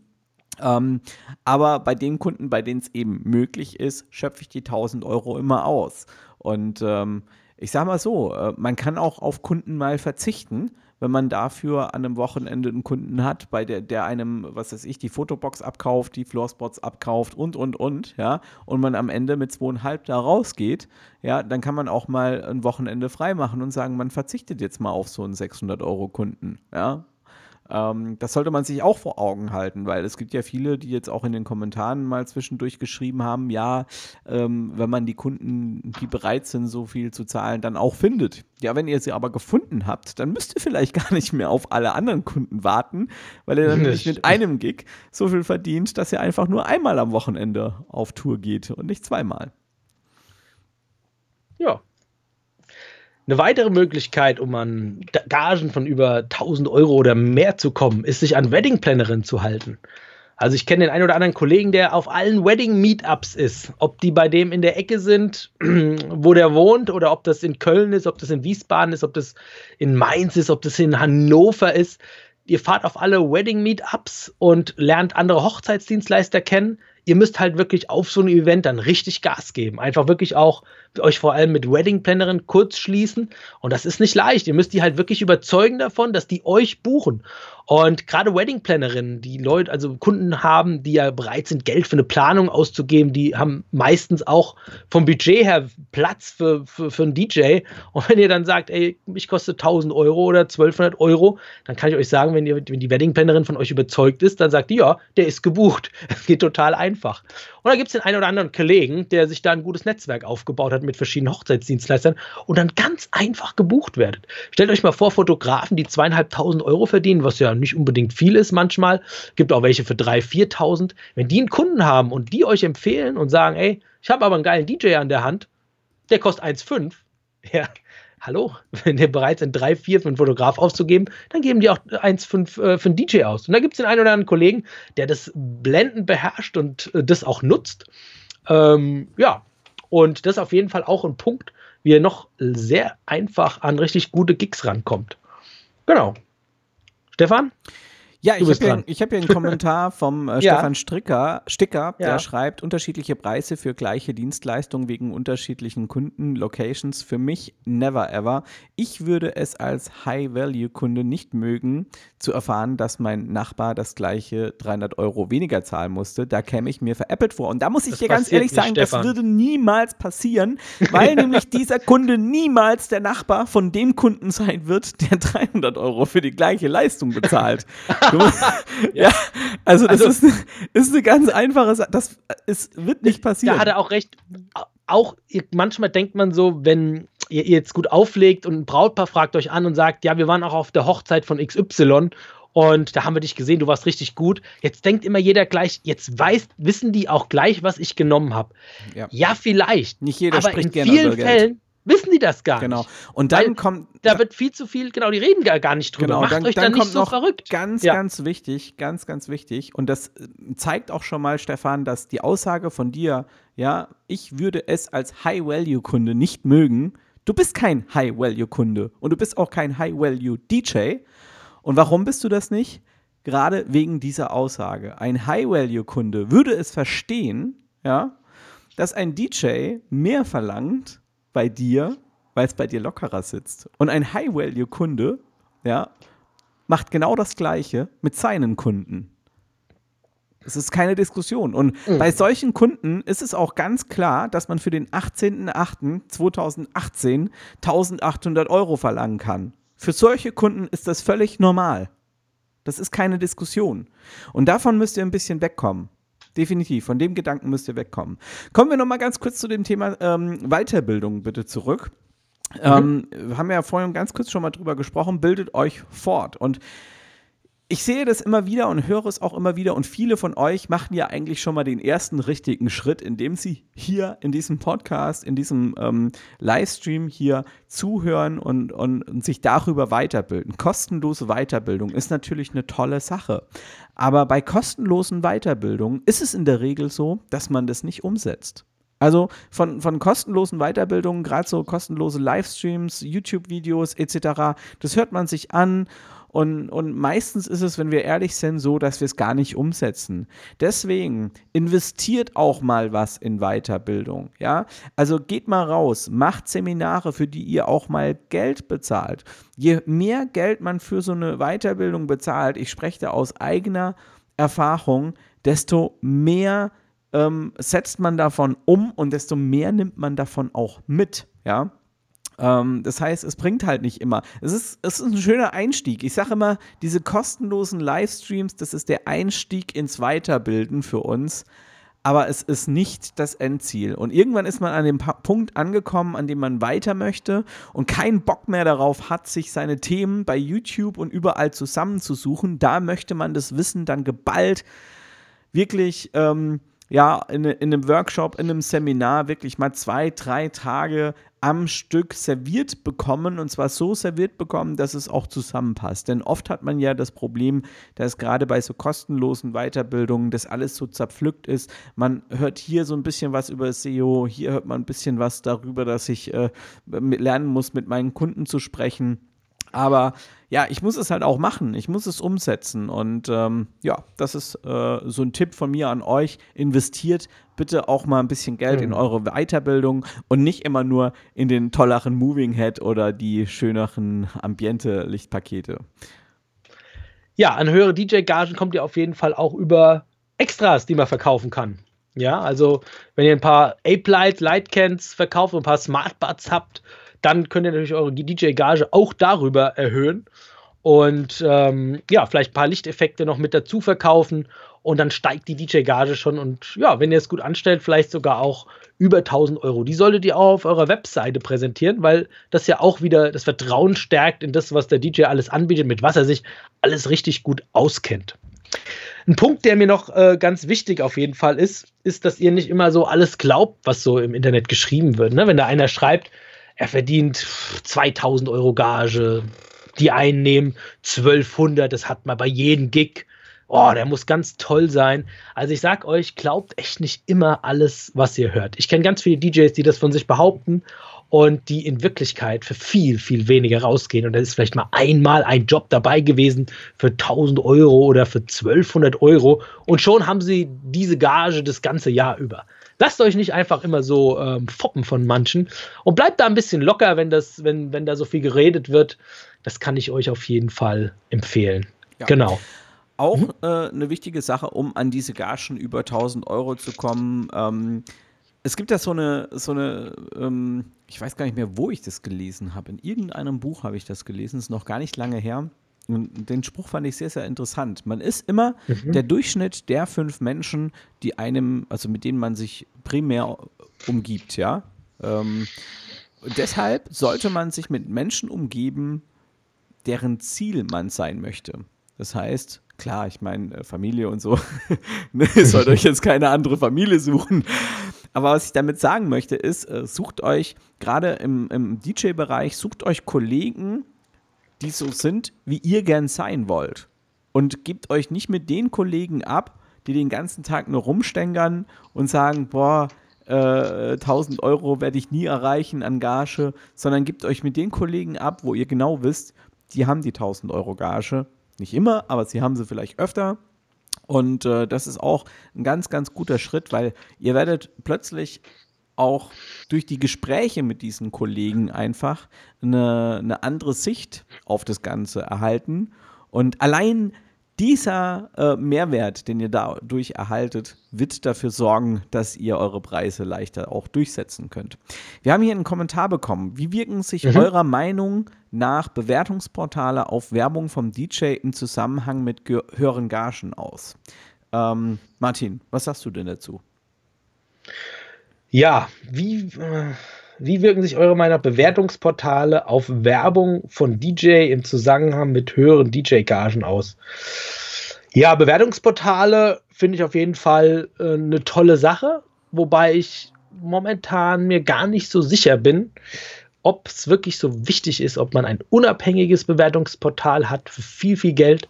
Ähm, aber bei den Kunden, bei denen es eben möglich ist, schöpfe ich die 1000 Euro immer aus. Und ähm, ich sage mal so, äh, man kann auch auf Kunden mal verzichten, wenn man dafür an einem Wochenende einen Kunden hat, bei der, der einem, was weiß ich, die Fotobox abkauft, die Floorspots abkauft und, und, und, ja, und man am Ende mit zweieinhalb da rausgeht, ja, dann kann man auch mal ein Wochenende frei machen und sagen, man verzichtet jetzt mal auf so einen 600-Euro-Kunden, ja, ähm, das sollte man sich auch vor Augen halten, weil es gibt ja viele, die jetzt auch in den Kommentaren mal zwischendurch geschrieben haben, ja, ähm, wenn man die Kunden, die bereit sind, so viel zu zahlen, dann auch findet. Ja, wenn ihr sie aber gefunden habt, dann müsst ihr vielleicht gar nicht mehr auf alle anderen Kunden warten, weil ihr dann nämlich mit einem Gig so viel verdient, dass ihr einfach nur einmal am Wochenende auf Tour geht und nicht zweimal. Ja, eine weitere Möglichkeit, um an Gagen von über 1000 Euro oder mehr zu kommen, ist, sich an Wedding-Plannerinnen zu halten. Also ich kenne den einen oder anderen Kollegen, der auf allen Wedding-Meetups ist. Ob die bei dem in der Ecke sind, wo der wohnt, oder ob das in Köln ist, ob das in Wiesbaden ist, ob das in Mainz ist, ob das in Hannover ist. Ihr fahrt auf alle Wedding-Meetups und lernt andere Hochzeitsdienstleister kennen. Ihr müsst halt wirklich auf so ein Event dann richtig Gas geben. Einfach wirklich auch euch vor allem mit Wedding-Plannerin kurz schließen. Und das ist nicht leicht. Ihr müsst die halt wirklich überzeugen davon, dass die euch buchen. Und gerade Wedding-Plannerinnen, die Leute, also Kunden haben, die ja bereit sind, Geld für eine Planung auszugeben, die haben meistens auch vom Budget her Platz für, für, für einen DJ. Und wenn ihr dann sagt, ey, ich koste 1000 Euro oder 1200 Euro, dann kann ich euch sagen, wenn, ihr, wenn die Wedding-Plannerin von euch überzeugt ist, dann sagt die, ja, der ist gebucht. Es geht total einfach. Und da gibt es den einen oder anderen Kollegen, der sich da ein gutes Netzwerk aufgebaut hat mit verschiedenen Hochzeitsdienstleistern und dann ganz einfach gebucht werdet. Stellt euch mal vor, Fotografen, die zweieinhalbtausend Euro verdienen, was ja nicht unbedingt viel ist manchmal, gibt auch welche für drei, viertausend. Wenn die einen Kunden haben und die euch empfehlen und sagen, ey, ich habe aber einen geilen DJ an der Hand, der kostet 1,5, ja, hallo, wenn ihr bereit sind, drei, vier für einen Fotograf auszugeben, dann geben die auch 1,5 äh, für einen DJ aus. Und da gibt es den einen oder anderen Kollegen, der das Blenden beherrscht und äh, das auch nutzt. Ähm, ja, und das ist auf jeden Fall auch ein Punkt, wie er noch sehr einfach an richtig gute Gigs rankommt. Genau. Stefan? Ja, ich habe hier, hab hier einen Kommentar vom äh. Stefan Stricker, Sticker, der ja. schreibt, unterschiedliche Preise für gleiche Dienstleistungen wegen unterschiedlichen Kunden, Locations. Für mich never ever. Ich würde es als High-Value-Kunde nicht mögen, zu erfahren, dass mein Nachbar das gleiche 300 Euro weniger zahlen musste. Da käme ich mir veräppelt vor. Und da muss ich das dir ganz ehrlich sagen, nicht, das würde niemals passieren, weil nämlich dieser Kunde niemals der Nachbar von dem Kunden sein wird, der 300 Euro für die gleiche Leistung bezahlt. ja, also das also, ist, ist eine ganz einfache Sache. Das ist, wird nicht passieren. Da hat er auch recht. Auch manchmal denkt man so, wenn ihr jetzt gut auflegt und ein Brautpaar fragt euch an und sagt, ja, wir waren auch auf der Hochzeit von XY und da haben wir dich gesehen, du warst richtig gut. Jetzt denkt immer jeder gleich, jetzt weiß, wissen die auch gleich, was ich genommen habe. Ja. ja. vielleicht. Nicht jeder aber spricht in vielen Fällen wissen die das gar genau. nicht. Genau. Und dann Weil kommt. Da wird viel zu viel, genau, die reden gar, nicht drüber. Genau, Macht dann, euch dann, dann nicht so verrückt. Ganz, ja. ganz wichtig, ganz, ganz wichtig. Und das äh, zeigt auch schon mal, Stefan, dass die Aussage von dir, ja, ich würde es als High-Value-Kunde nicht mögen. Du bist kein High-Value-Kunde und du bist auch kein High-Value-DJ. Und warum bist du das nicht? Gerade wegen dieser Aussage. Ein High-Value-Kunde würde es verstehen, ja, dass ein DJ mehr verlangt bei dir, weil es bei dir lockerer sitzt. Und ein High-Value-Kunde, ja, macht genau das Gleiche mit seinen Kunden. Es ist keine Diskussion. Und mhm. bei solchen Kunden ist es auch ganz klar, dass man für den 18.08.2018 1800 Euro verlangen kann. Für solche Kunden ist das völlig normal. Das ist keine Diskussion. Und davon müsst ihr ein bisschen wegkommen. Definitiv, von dem Gedanken müsst ihr wegkommen. Kommen wir noch mal ganz kurz zu dem Thema ähm, Weiterbildung bitte zurück. Mhm. Ähm, wir haben ja vorhin ganz kurz schon mal drüber gesprochen, bildet euch fort. Und ich sehe das immer wieder und höre es auch immer wieder und viele von euch machen ja eigentlich schon mal den ersten richtigen Schritt, indem sie hier in diesem Podcast, in diesem ähm, Livestream hier zuhören und, und, und sich darüber weiterbilden. Kostenlose Weiterbildung ist natürlich eine tolle Sache. Aber bei kostenlosen Weiterbildungen ist es in der Regel so, dass man das nicht umsetzt. Also von, von kostenlosen Weiterbildungen, gerade so kostenlose Livestreams, YouTube-Videos etc., das hört man sich an und, und meistens ist es, wenn wir ehrlich sind, so, dass wir es gar nicht umsetzen. Deswegen investiert auch mal was in Weiterbildung. Ja, also geht mal raus, macht Seminare, für die ihr auch mal Geld bezahlt. Je mehr Geld man für so eine Weiterbildung bezahlt, ich spreche da aus eigener Erfahrung, desto mehr ähm, setzt man davon um und desto mehr nimmt man davon auch mit. Ja. Ähm, das heißt, es bringt halt nicht immer. Es ist, es ist ein schöner Einstieg. Ich sage immer, diese kostenlosen Livestreams, das ist der Einstieg ins Weiterbilden für uns. Aber es ist nicht das Endziel. Und irgendwann ist man an dem Punkt angekommen, an dem man weiter möchte und keinen Bock mehr darauf hat, sich seine Themen bei YouTube und überall zusammenzusuchen. Da möchte man das Wissen dann geballt wirklich ähm, ja, in, in einem Workshop, in einem Seminar wirklich mal zwei, drei Tage am Stück serviert bekommen und zwar so serviert bekommen, dass es auch zusammenpasst. Denn oft hat man ja das Problem, dass gerade bei so kostenlosen Weiterbildungen das alles so zerpflückt ist. Man hört hier so ein bisschen was über SEO, hier hört man ein bisschen was darüber, dass ich äh, lernen muss, mit meinen Kunden zu sprechen. Aber ja, ich muss es halt auch machen. Ich muss es umsetzen. Und ähm, ja, das ist äh, so ein Tipp von mir an euch. Investiert bitte auch mal ein bisschen Geld mhm. in eure Weiterbildung und nicht immer nur in den tolleren Moving Head oder die schöneren Ambiente-Lichtpakete. Ja, an höhere DJ-Gagen kommt ihr auf jeden Fall auch über Extras, die man verkaufen kann. Ja, also wenn ihr ein paar Ape-Light, Lightcans verkauft und ein paar Smartbuds habt, dann könnt ihr natürlich eure DJ-Gage auch darüber erhöhen und ähm, ja, vielleicht ein paar Lichteffekte noch mit dazu verkaufen und dann steigt die DJ-Gage schon und ja, wenn ihr es gut anstellt, vielleicht sogar auch über 1000 Euro. Die solltet ihr auch auf eurer Webseite präsentieren, weil das ja auch wieder das Vertrauen stärkt in das, was der DJ alles anbietet, mit was er sich alles richtig gut auskennt. Ein Punkt, der mir noch äh, ganz wichtig auf jeden Fall ist, ist, dass ihr nicht immer so alles glaubt, was so im Internet geschrieben wird. Ne? Wenn da einer schreibt, er verdient 2000 Euro Gage, die einen nehmen 1200, das hat man bei jedem Gig. oh, der muss ganz toll sein. Also ich sag euch, glaubt echt nicht immer alles, was ihr hört. Ich kenne ganz viele DJs, die das von sich behaupten und die in Wirklichkeit für viel, viel weniger rausgehen. Und da ist vielleicht mal einmal ein Job dabei gewesen für 1000 Euro oder für 1200 Euro und schon haben sie diese Gage das ganze Jahr über. Lasst euch nicht einfach immer so ähm, foppen von manchen und bleibt da ein bisschen locker, wenn, das, wenn, wenn da so viel geredet wird. Das kann ich euch auf jeden Fall empfehlen. Ja. Genau. Auch mhm. äh, eine wichtige Sache, um an diese Gagen über 1000 Euro zu kommen. Ähm, es gibt ja so eine, so eine ähm, ich weiß gar nicht mehr, wo ich das gelesen habe. In irgendeinem Buch habe ich das gelesen, ist noch gar nicht lange her. Und den Spruch fand ich sehr, sehr interessant. Man ist immer mhm. der Durchschnitt der fünf Menschen, die einem, also mit denen man sich primär umgibt, ja. Ähm, deshalb sollte man sich mit Menschen umgeben, deren Ziel man sein möchte. Das heißt, klar, ich meine, äh, Familie und so, ne, ihr sollt euch jetzt keine andere Familie suchen. Aber was ich damit sagen möchte, ist, äh, sucht euch, gerade im, im DJ-Bereich, sucht euch Kollegen, die so sind, wie ihr gern sein wollt. Und gebt euch nicht mit den Kollegen ab, die den ganzen Tag nur rumstängern und sagen, boah, äh, 1000 Euro werde ich nie erreichen an Gage, sondern gebt euch mit den Kollegen ab, wo ihr genau wisst, die haben die 1000 Euro Gage nicht immer, aber sie haben sie vielleicht öfter. Und äh, das ist auch ein ganz, ganz guter Schritt, weil ihr werdet plötzlich auch durch die Gespräche mit diesen Kollegen einfach eine, eine andere Sicht auf das Ganze erhalten. Und allein dieser äh, Mehrwert, den ihr dadurch erhaltet, wird dafür sorgen, dass ihr eure Preise leichter auch durchsetzen könnt. Wir haben hier einen Kommentar bekommen. Wie wirken sich mhm. eurer Meinung nach Bewertungsportale auf Werbung vom DJ im Zusammenhang mit höheren Gagen aus? Ähm, Martin, was sagst du denn dazu? Ja, wie, äh, wie wirken sich eure Meinung Bewertungsportale auf Werbung von DJ im Zusammenhang mit höheren DJ-Gagen aus? Ja, Bewertungsportale finde ich auf jeden Fall äh, eine tolle Sache, wobei ich momentan mir gar nicht so sicher bin, ob es wirklich so wichtig ist, ob man ein unabhängiges Bewertungsportal hat für viel, viel Geld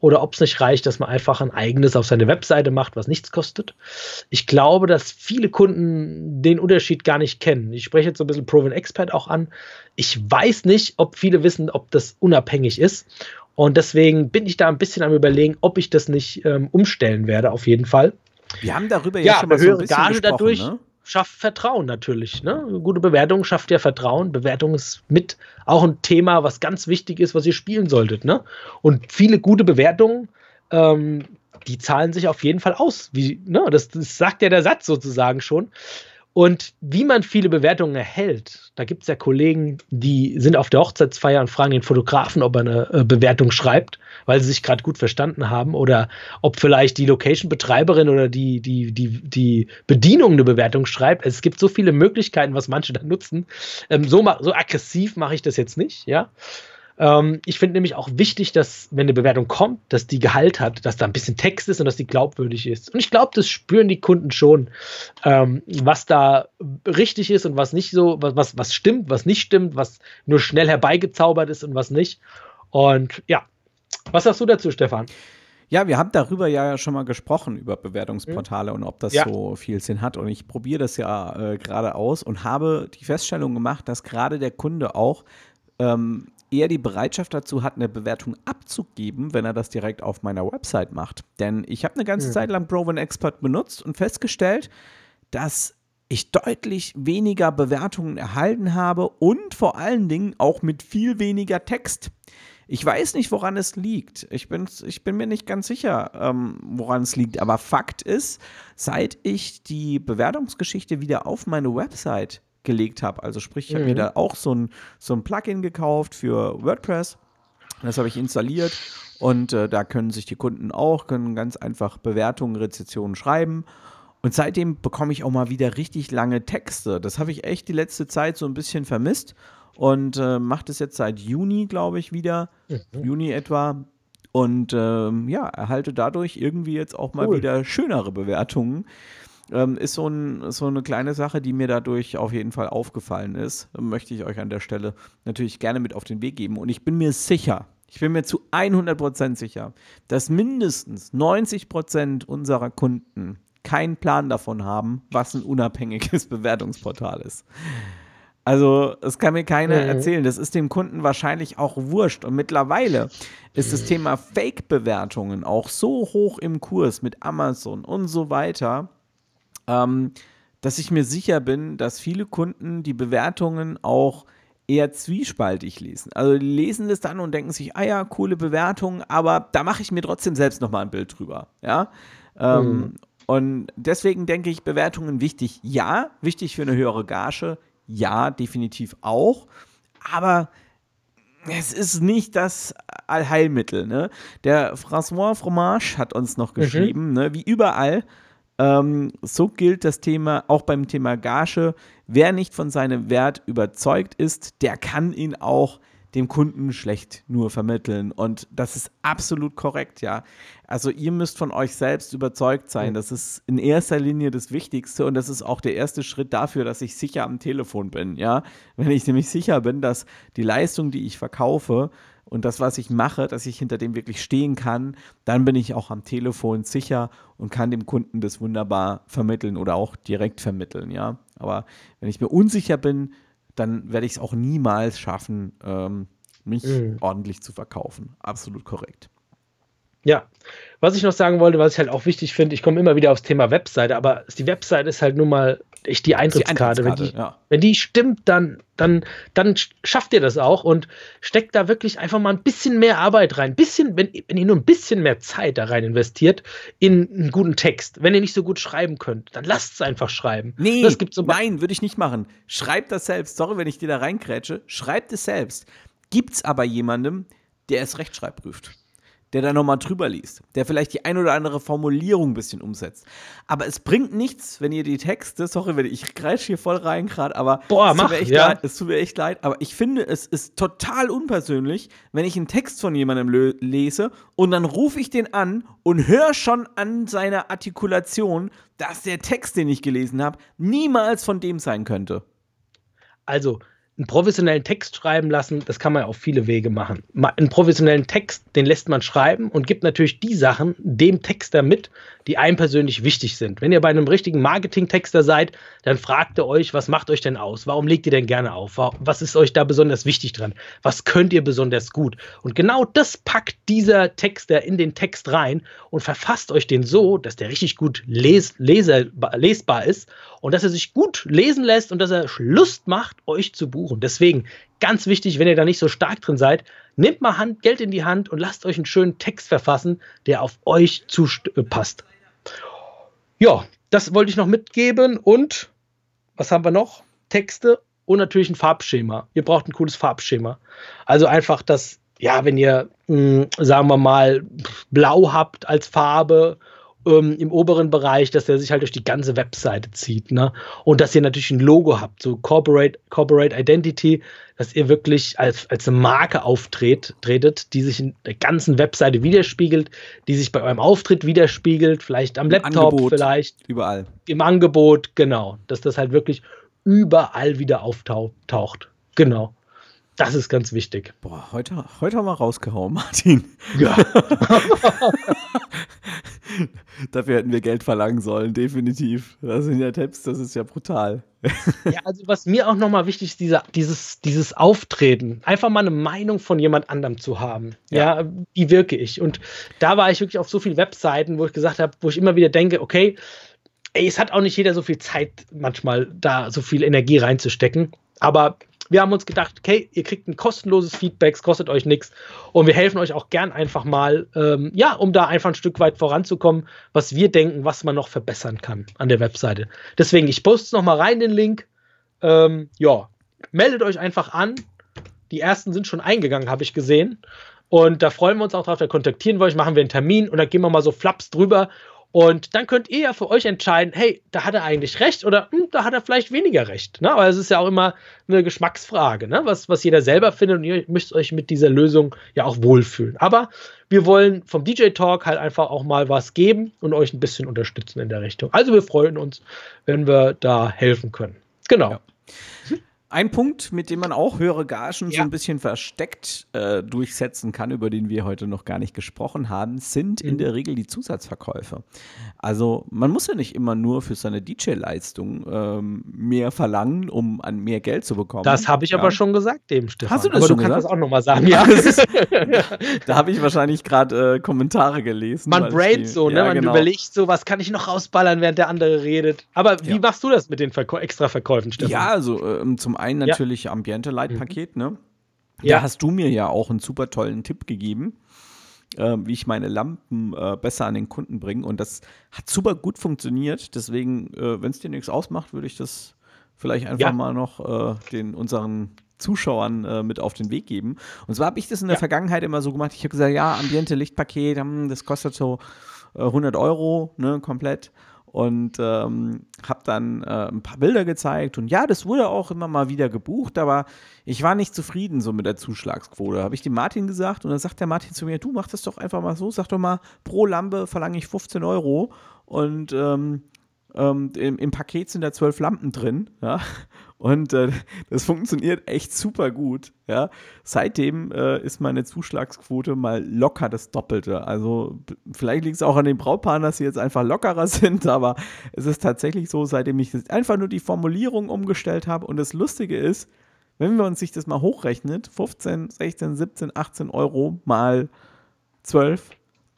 oder ob es nicht reicht, dass man einfach ein eigenes auf seine Webseite macht, was nichts kostet. Ich glaube, dass viele Kunden den Unterschied gar nicht kennen. Ich spreche jetzt so ein bisschen Proven Expert auch an. Ich weiß nicht, ob viele wissen, ob das unabhängig ist. Und deswegen bin ich da ein bisschen am überlegen, ob ich das nicht ähm, umstellen werde, auf jeden Fall. Wir haben darüber ja, ja schon mal so ein bisschen Gage dadurch, ne? Schafft Vertrauen natürlich. Ne? Gute Bewertung schafft ja Vertrauen. Bewertung ist mit auch ein Thema, was ganz wichtig ist, was ihr spielen solltet. Ne? Und viele gute Bewertungen, ähm, die zahlen sich auf jeden Fall aus. Wie, ne? das, das sagt ja der Satz sozusagen schon. Und wie man viele Bewertungen erhält, da gibt es ja Kollegen, die sind auf der Hochzeitsfeier und fragen den Fotografen, ob er eine äh, Bewertung schreibt, weil sie sich gerade gut verstanden haben, oder ob vielleicht die Location-Betreiberin oder die, die, die, die Bedienung eine Bewertung schreibt. Es gibt so viele Möglichkeiten, was manche da nutzen. Ähm, so, so aggressiv mache ich das jetzt nicht, ja. Ähm, ich finde nämlich auch wichtig, dass, wenn eine Bewertung kommt, dass die Gehalt hat, dass da ein bisschen Text ist und dass die glaubwürdig ist. Und ich glaube, das spüren die Kunden schon, ähm, was da richtig ist und was nicht so, was, was, was stimmt, was nicht stimmt, was nur schnell herbeigezaubert ist und was nicht. Und ja, was sagst du dazu, Stefan? Ja, wir haben darüber ja schon mal gesprochen, über Bewertungsportale mhm. und ob das ja. so viel Sinn hat. Und ich probiere das ja äh, gerade aus und habe die Feststellung gemacht, dass gerade der Kunde auch ähm, eher die Bereitschaft dazu hat, eine Bewertung abzugeben, wenn er das direkt auf meiner Website macht. Denn ich habe eine ganze mhm. Zeit lang Proven Expert benutzt und festgestellt, dass ich deutlich weniger Bewertungen erhalten habe und vor allen Dingen auch mit viel weniger Text. Ich weiß nicht, woran es liegt. Ich bin, ich bin mir nicht ganz sicher, ähm, woran es liegt. Aber Fakt ist, seit ich die Bewertungsgeschichte wieder auf meine Website gelegt habe. Also sprich, ich habe mhm. mir da auch so ein, so ein Plugin gekauft für WordPress. Das habe ich installiert und äh, da können sich die Kunden auch, können ganz einfach Bewertungen, Rezessionen schreiben. Und seitdem bekomme ich auch mal wieder richtig lange Texte. Das habe ich echt die letzte Zeit so ein bisschen vermisst und äh, mache das jetzt seit Juni, glaube ich, wieder. Mhm. Juni etwa. Und ähm, ja, erhalte dadurch irgendwie jetzt auch mal cool. wieder schönere Bewertungen. Ähm, ist so, ein, so eine kleine Sache, die mir dadurch auf jeden Fall aufgefallen ist. Möchte ich euch an der Stelle natürlich gerne mit auf den Weg geben. Und ich bin mir sicher, Ich bin mir zu 100% sicher, dass mindestens 90% unserer Kunden keinen Plan davon haben, was ein unabhängiges Bewertungsportal ist. Also, es kann mir keiner mhm. erzählen. Das ist dem Kunden wahrscheinlich auch wurscht. Und mittlerweile ist das Thema Fake-Bewertungen auch so hoch im Kurs mit Amazon und so weiter, ähm, dass ich mir sicher bin, dass viele Kunden die Bewertungen auch eher zwiespaltig lesen. Also die lesen das dann und denken sich, ah ja, coole Bewertung, aber da mache ich mir trotzdem selbst nochmal ein Bild drüber. Ja. Ähm, mhm. Und deswegen denke ich, Bewertungen wichtig. Ja, wichtig für eine höhere Gage. Ja, definitiv auch. Aber es ist nicht das Allheilmittel. Ne? Der François Fromage hat uns noch mhm. geschrieben, mhm. ne, wie überall ähm, so gilt das Thema auch beim Thema Gage. Wer nicht von seinem Wert überzeugt ist, der kann ihn auch dem Kunden schlecht nur vermitteln. Und das ist absolut korrekt, ja. Also ihr müsst von euch selbst überzeugt sein. Das ist in erster Linie das Wichtigste und das ist auch der erste Schritt dafür, dass ich sicher am Telefon bin, ja. Wenn ich nämlich sicher bin, dass die Leistung, die ich verkaufe, und das, was ich mache, dass ich hinter dem wirklich stehen kann, dann bin ich auch am Telefon sicher und kann dem Kunden das wunderbar vermitteln oder auch direkt vermitteln, ja. Aber wenn ich mir unsicher bin, dann werde ich es auch niemals schaffen, ähm, mich mhm. ordentlich zu verkaufen. Absolut korrekt. Ja, was ich noch sagen wollte, was ich halt auch wichtig finde, ich komme immer wieder aufs Thema Webseite, aber die Webseite ist halt nun mal echt die Eintrittskarte. Die Eintrittskarte wenn, die, ja. wenn die stimmt, dann, dann, dann schafft ihr das auch und steckt da wirklich einfach mal ein bisschen mehr Arbeit rein. Bisschen, wenn, wenn ihr nur ein bisschen mehr Zeit da rein investiert in einen guten Text. Wenn ihr nicht so gut schreiben könnt, dann lasst es einfach schreiben. Nee, das gibt's so nein, würde ich nicht machen. Schreibt das selbst. Sorry, wenn ich dir da reinkrätsche. Schreibt es selbst. Gibt's aber jemandem, der es rechtschreibprüft der da nochmal drüber liest, der vielleicht die ein oder andere Formulierung ein bisschen umsetzt. Aber es bringt nichts, wenn ihr die Texte, sorry, wenn ich kreische hier voll rein gerade, aber Boah, es, mach, tut mir echt ja. leid, es tut mir echt leid, aber ich finde, es ist total unpersönlich, wenn ich einen Text von jemandem lese und dann rufe ich den an und höre schon an seiner Artikulation, dass der Text, den ich gelesen habe, niemals von dem sein könnte. Also, einen professionellen Text schreiben lassen, das kann man auf viele Wege machen. Einen professionellen Text, den lässt man schreiben und gibt natürlich die Sachen dem Texter mit, die einem persönlich wichtig sind. Wenn ihr bei einem richtigen Marketing-Texter seid, dann fragt ihr euch, was macht euch denn aus? Warum legt ihr denn gerne auf? Was ist euch da besonders wichtig dran? Was könnt ihr besonders gut? Und genau das packt dieser Texter in den Text rein und verfasst euch den so, dass der richtig gut les leser lesbar ist und dass er sich gut lesen lässt und dass er Lust macht, euch zu buchen. Deswegen ganz wichtig, wenn ihr da nicht so stark drin seid, nehmt mal Hand, Geld in die Hand und lasst euch einen schönen Text verfassen, der auf euch passt. Ja, das wollte ich noch mitgeben und was haben wir noch? Texte und natürlich ein Farbschema. Ihr braucht ein cooles Farbschema. Also einfach das, ja, wenn ihr, mh, hm, sagen wir mal, blau habt als Farbe ähm, im oberen Bereich, dass der sich halt durch die ganze Webseite zieht. Ne? Und dass ihr natürlich ein Logo habt, so Corporate, Corporate Identity, dass ihr wirklich als, als eine Marke auftretet, die sich in der ganzen Webseite widerspiegelt, die sich bei eurem Auftritt widerspiegelt, vielleicht am Im Laptop, Angebot, vielleicht. Überall. Im Angebot, genau. Dass das halt wirklich überall wieder auftaucht. Genau. Das ist ganz wichtig. Boah, heute, heute haben wir rausgehauen, Martin. Ja. Dafür hätten wir Geld verlangen sollen, definitiv. Das sind ja Tipps, das ist ja brutal. ja, also was mir auch nochmal wichtig ist, dieser, dieses, dieses Auftreten, einfach mal eine Meinung von jemand anderem zu haben. Ja. ja, wie wirke ich? Und da war ich wirklich auf so vielen Webseiten, wo ich gesagt habe, wo ich immer wieder denke, okay, ey, es hat auch nicht jeder so viel Zeit, manchmal da so viel Energie reinzustecken. Aber wir haben uns gedacht, okay, ihr kriegt ein kostenloses Feedback, es kostet euch nichts und wir helfen euch auch gern einfach mal, ähm, ja, um da einfach ein Stück weit voranzukommen, was wir denken, was man noch verbessern kann an der Webseite. Deswegen, ich poste es nochmal rein, den Link. Ähm, ja, meldet euch einfach an. Die ersten sind schon eingegangen, habe ich gesehen. Und da freuen wir uns auch drauf, da kontaktieren wir euch, machen wir einen Termin und dann gehen wir mal so flaps drüber und dann könnt ihr ja für euch entscheiden, hey, da hat er eigentlich recht oder hm, da hat er vielleicht weniger recht. Ne? Aber es ist ja auch immer eine Geschmacksfrage, ne? was, was jeder selber findet und ihr müsst euch mit dieser Lösung ja auch wohlfühlen. Aber wir wollen vom DJ Talk halt einfach auch mal was geben und euch ein bisschen unterstützen in der Richtung. Also wir freuen uns, wenn wir da helfen können. Genau. Ja. Ein Punkt, mit dem man auch höhere Gagen ja. so ein bisschen versteckt äh, durchsetzen kann, über den wir heute noch gar nicht gesprochen haben, sind mhm. in der Regel die Zusatzverkäufe. Also man muss ja nicht immer nur für seine DJ-Leistung ähm, mehr verlangen, um an mehr Geld zu bekommen. Das habe ich ja. aber schon gesagt, dem Stefan. Hast du das aber schon du gesagt? kannst das auch nochmal sagen. Ja. da habe ich wahrscheinlich gerade äh, Kommentare gelesen. Man braid so, ne? Man genau. überlegt so, was kann ich noch rausballern, während der andere redet. Aber wie machst du das mit den Verkäu Extra-Verkäufen, Stefan? Ja, also ähm, zum einen natürlich ja. Ambiente Light Paket, mhm. ne? Ja. Da hast du mir ja auch einen super tollen Tipp gegeben, äh, wie ich meine Lampen äh, besser an den Kunden bringe. Und das hat super gut funktioniert. Deswegen, äh, wenn es dir nichts ausmacht, würde ich das vielleicht einfach ja. mal noch äh, den unseren Zuschauern äh, mit auf den Weg geben. Und zwar habe ich das in der ja. Vergangenheit immer so gemacht. Ich habe gesagt, ja, Ambiente Lichtpaket, hm, das kostet so 100 äh, Euro, ne, komplett und ähm, habe dann äh, ein paar Bilder gezeigt. Und ja, das wurde auch immer mal wieder gebucht, aber ich war nicht zufrieden so mit der Zuschlagsquote. Habe ich dem Martin gesagt und dann sagt der Martin zu mir, du mach das doch einfach mal so, sag doch mal, pro Lampe verlange ich 15 Euro. Und ähm, ähm, im, im, Paket sind da zwölf Lampen drin, ja. Und äh, das funktioniert echt super gut, ja. Seitdem äh, ist meine Zuschlagsquote mal locker das Doppelte. Also vielleicht liegt es auch an den Brautpaaren, dass sie jetzt einfach lockerer sind, aber es ist tatsächlich so, seitdem ich einfach nur die Formulierung umgestellt habe. Und das Lustige ist, wenn wir uns sich das mal hochrechnet, 15, 16, 17, 18 Euro mal 12,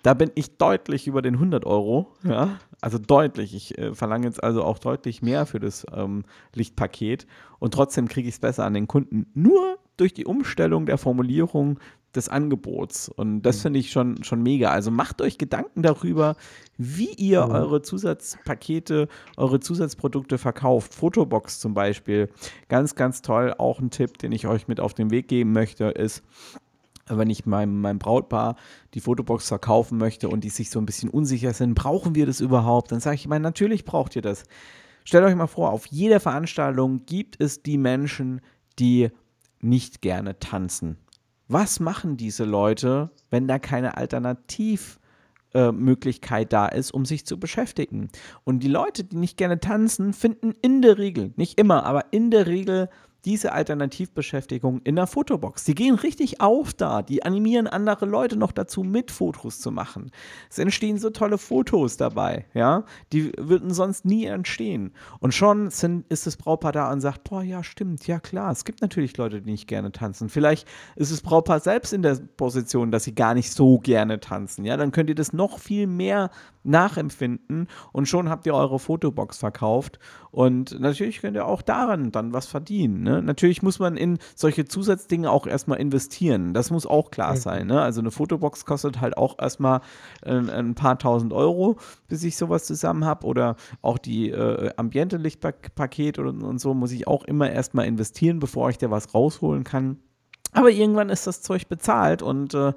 da bin ich deutlich über den 100 Euro, ja. Also deutlich. Ich äh, verlange jetzt also auch deutlich mehr für das ähm, Lichtpaket und trotzdem kriege ich es besser an den Kunden. Nur durch die Umstellung der Formulierung des Angebots. Und das mhm. finde ich schon, schon mega. Also macht euch Gedanken darüber, wie ihr mhm. eure Zusatzpakete, eure Zusatzprodukte verkauft. Fotobox zum Beispiel. Ganz, ganz toll. Auch ein Tipp, den ich euch mit auf den Weg geben möchte, ist, wenn ich meinem, meinem Brautpaar die Fotobox verkaufen möchte und die sich so ein bisschen unsicher sind, brauchen wir das überhaupt? Dann sage ich, meine, natürlich braucht ihr das. Stellt euch mal vor, auf jeder Veranstaltung gibt es die Menschen, die nicht gerne tanzen. Was machen diese Leute, wenn da keine Alternativmöglichkeit äh, da ist, um sich zu beschäftigen? Und die Leute, die nicht gerne tanzen, finden in der Regel, nicht immer, aber in der Regel diese Alternativbeschäftigung in der Fotobox. Die gehen richtig auf da, die animieren andere Leute noch dazu, mit Fotos zu machen. Es entstehen so tolle Fotos dabei, ja, die würden sonst nie entstehen. Und schon sind, ist das Brautpaar da und sagt, boah, ja, stimmt, ja klar, es gibt natürlich Leute, die nicht gerne tanzen. Vielleicht ist das Brautpaar selbst in der Position, dass sie gar nicht so gerne tanzen, ja, dann könnt ihr das noch viel mehr nachempfinden und schon habt ihr eure Fotobox verkauft und natürlich könnt ihr auch daran dann was verdienen. Ne? Natürlich muss man in solche Zusatzdinge auch erstmal investieren. Das muss auch klar sein. Ne? Also eine Fotobox kostet halt auch erstmal ein, ein paar tausend Euro, bis ich sowas zusammen habe oder auch die äh, Ambiente-Lichtpaket und, und so muss ich auch immer erstmal investieren, bevor ich da was rausholen kann. Aber irgendwann ist das Zeug bezahlt und äh,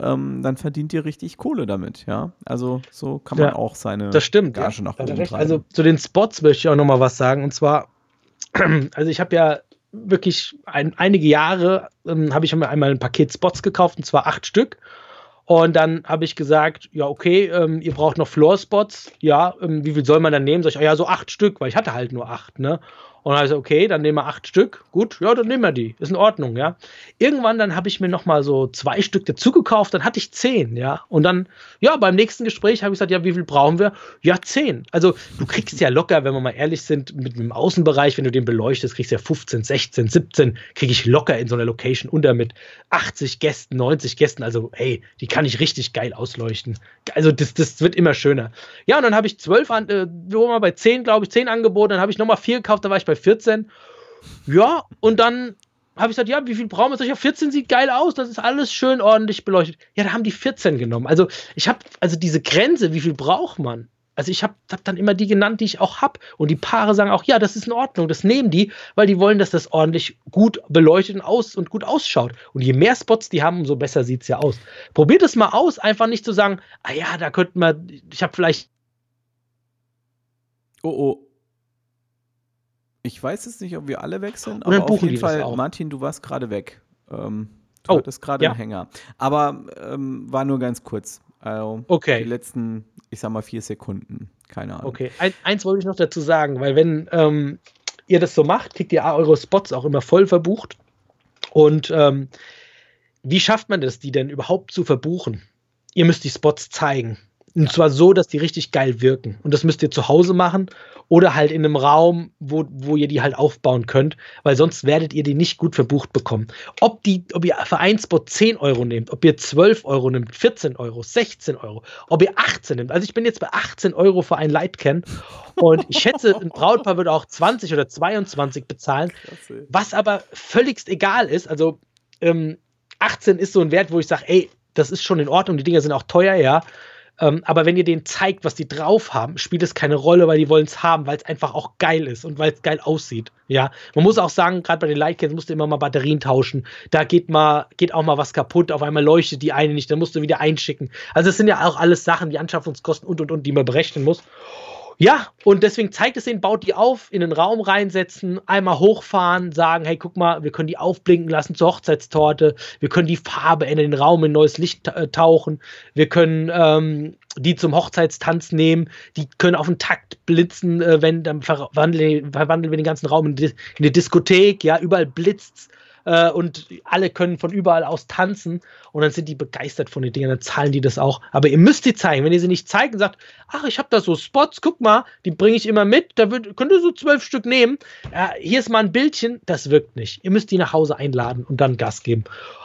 ähm, dann verdient ihr richtig Kohle damit, ja. Also so kann man ja, auch seine das stimmt, Gage ja. nach oben treiben. Also zu den Spots möchte ich auch noch mal was sagen und zwar, also ich habe ja wirklich ein, einige Jahre ähm, habe ich mir einmal ein Paket Spots gekauft und zwar acht Stück. Und dann habe ich gesagt, ja, okay, ähm, ihr braucht noch Floor-Spots. Ja, ähm, wie viel soll man dann nehmen? Sag ich, ja, so acht Stück, weil ich hatte halt nur acht, ne? Und ich okay, dann nehmen wir acht Stück. Gut, ja, dann nehmen wir die. Ist in Ordnung, ja. Irgendwann dann habe ich mir noch mal so zwei Stück dazu gekauft, dann hatte ich zehn, ja. Und dann, ja, beim nächsten Gespräch habe ich gesagt, ja, wie viel brauchen wir? Ja, zehn. Also du kriegst ja locker, wenn wir mal ehrlich sind, mit dem Außenbereich, wenn du den beleuchtest, kriegst du ja 15, 16, 17, kriege ich locker in so einer Location unter mit 80 Gästen, 90 Gästen. Also, hey, die kann ich richtig geil ausleuchten. Also das, das wird immer schöner. Ja, und dann habe ich zwölf, äh, wo mal bei zehn, glaube ich, zehn angeboten, dann habe ich noch mal vier gekauft, da war ich bei bei 14. Ja, und dann habe ich gesagt, ja, wie viel brauchen wir? Ja, 14 sieht geil aus, das ist alles schön ordentlich beleuchtet. Ja, da haben die 14 genommen. Also ich habe, also diese Grenze, wie viel braucht man? Also ich habe hab dann immer die genannt, die ich auch habe. Und die Paare sagen auch, ja, das ist in Ordnung, das nehmen die, weil die wollen, dass das ordentlich gut beleuchtet und, aus und gut ausschaut. Und je mehr Spots die haben, umso besser sieht es ja aus. Probiert es mal aus, einfach nicht zu sagen, ah ja, da könnten wir, ich habe vielleicht. Oh, oh. Ich weiß jetzt nicht, ob wir alle weg sind, aber auf jeden Fall, Martin, du warst gerade weg. Ähm, du oh, hattest gerade ja. einen Hänger. Aber ähm, war nur ganz kurz. Also okay. Die letzten, ich sag mal, vier Sekunden. Keine Ahnung. Okay, Ein, eins wollte ich noch dazu sagen, weil wenn, ähm, ihr das so macht, kriegt ihr eure Spots auch immer voll verbucht. Und ähm, wie schafft man das, die denn überhaupt zu verbuchen? Ihr müsst die Spots zeigen. Und zwar so, dass die richtig geil wirken. Und das müsst ihr zu Hause machen oder halt in einem Raum, wo, wo ihr die halt aufbauen könnt, weil sonst werdet ihr die nicht gut verbucht bekommen. Ob, die, ob ihr für ein Spot 10 Euro nehmt, ob ihr 12 Euro nehmt, 14 Euro, 16 Euro, ob ihr 18 nehmt. Also ich bin jetzt bei 18 Euro für ein Lightcan und ich schätze, ein Brautpaar würde auch 20 oder 22 bezahlen, was aber völligst egal ist. Also ähm, 18 ist so ein Wert, wo ich sage, ey, das ist schon in Ordnung, die Dinger sind auch teuer, ja. Ähm, aber wenn ihr denen zeigt, was die drauf haben, spielt es keine Rolle, weil die wollen es haben, weil es einfach auch geil ist und weil es geil aussieht. Ja, man muss auch sagen, gerade bei den Lightcans musst du immer mal Batterien tauschen. Da geht mal, geht auch mal was kaputt. Auf einmal leuchtet die eine nicht, dann musst du wieder einschicken. Also es sind ja auch alles Sachen, die Anschaffungskosten und und und, die man berechnen muss. Ja, und deswegen zeigt es ihnen, baut die auf, in den Raum reinsetzen, einmal hochfahren, sagen, hey, guck mal, wir können die aufblinken lassen zur Hochzeitstorte, wir können die Farbe in den Raum in neues Licht äh, tauchen, wir können ähm, die zum Hochzeitstanz nehmen, die können auf den Takt blitzen, äh, wenn dann verwandeln, verwandeln wir den ganzen Raum in, in eine Diskothek, ja, überall blitzt's äh, und alle können von überall aus tanzen und dann sind die begeistert von den Dingen, dann zahlen die das auch. Aber ihr müsst die zeigen. Wenn ihr sie nicht zeigt und sagt, ach, ich habe da so Spots, guck mal, die bringe ich immer mit, da wird, könnt ihr so zwölf Stück nehmen. Äh, hier ist mal ein Bildchen, das wirkt nicht. Ihr müsst die nach Hause einladen und dann Gas geben.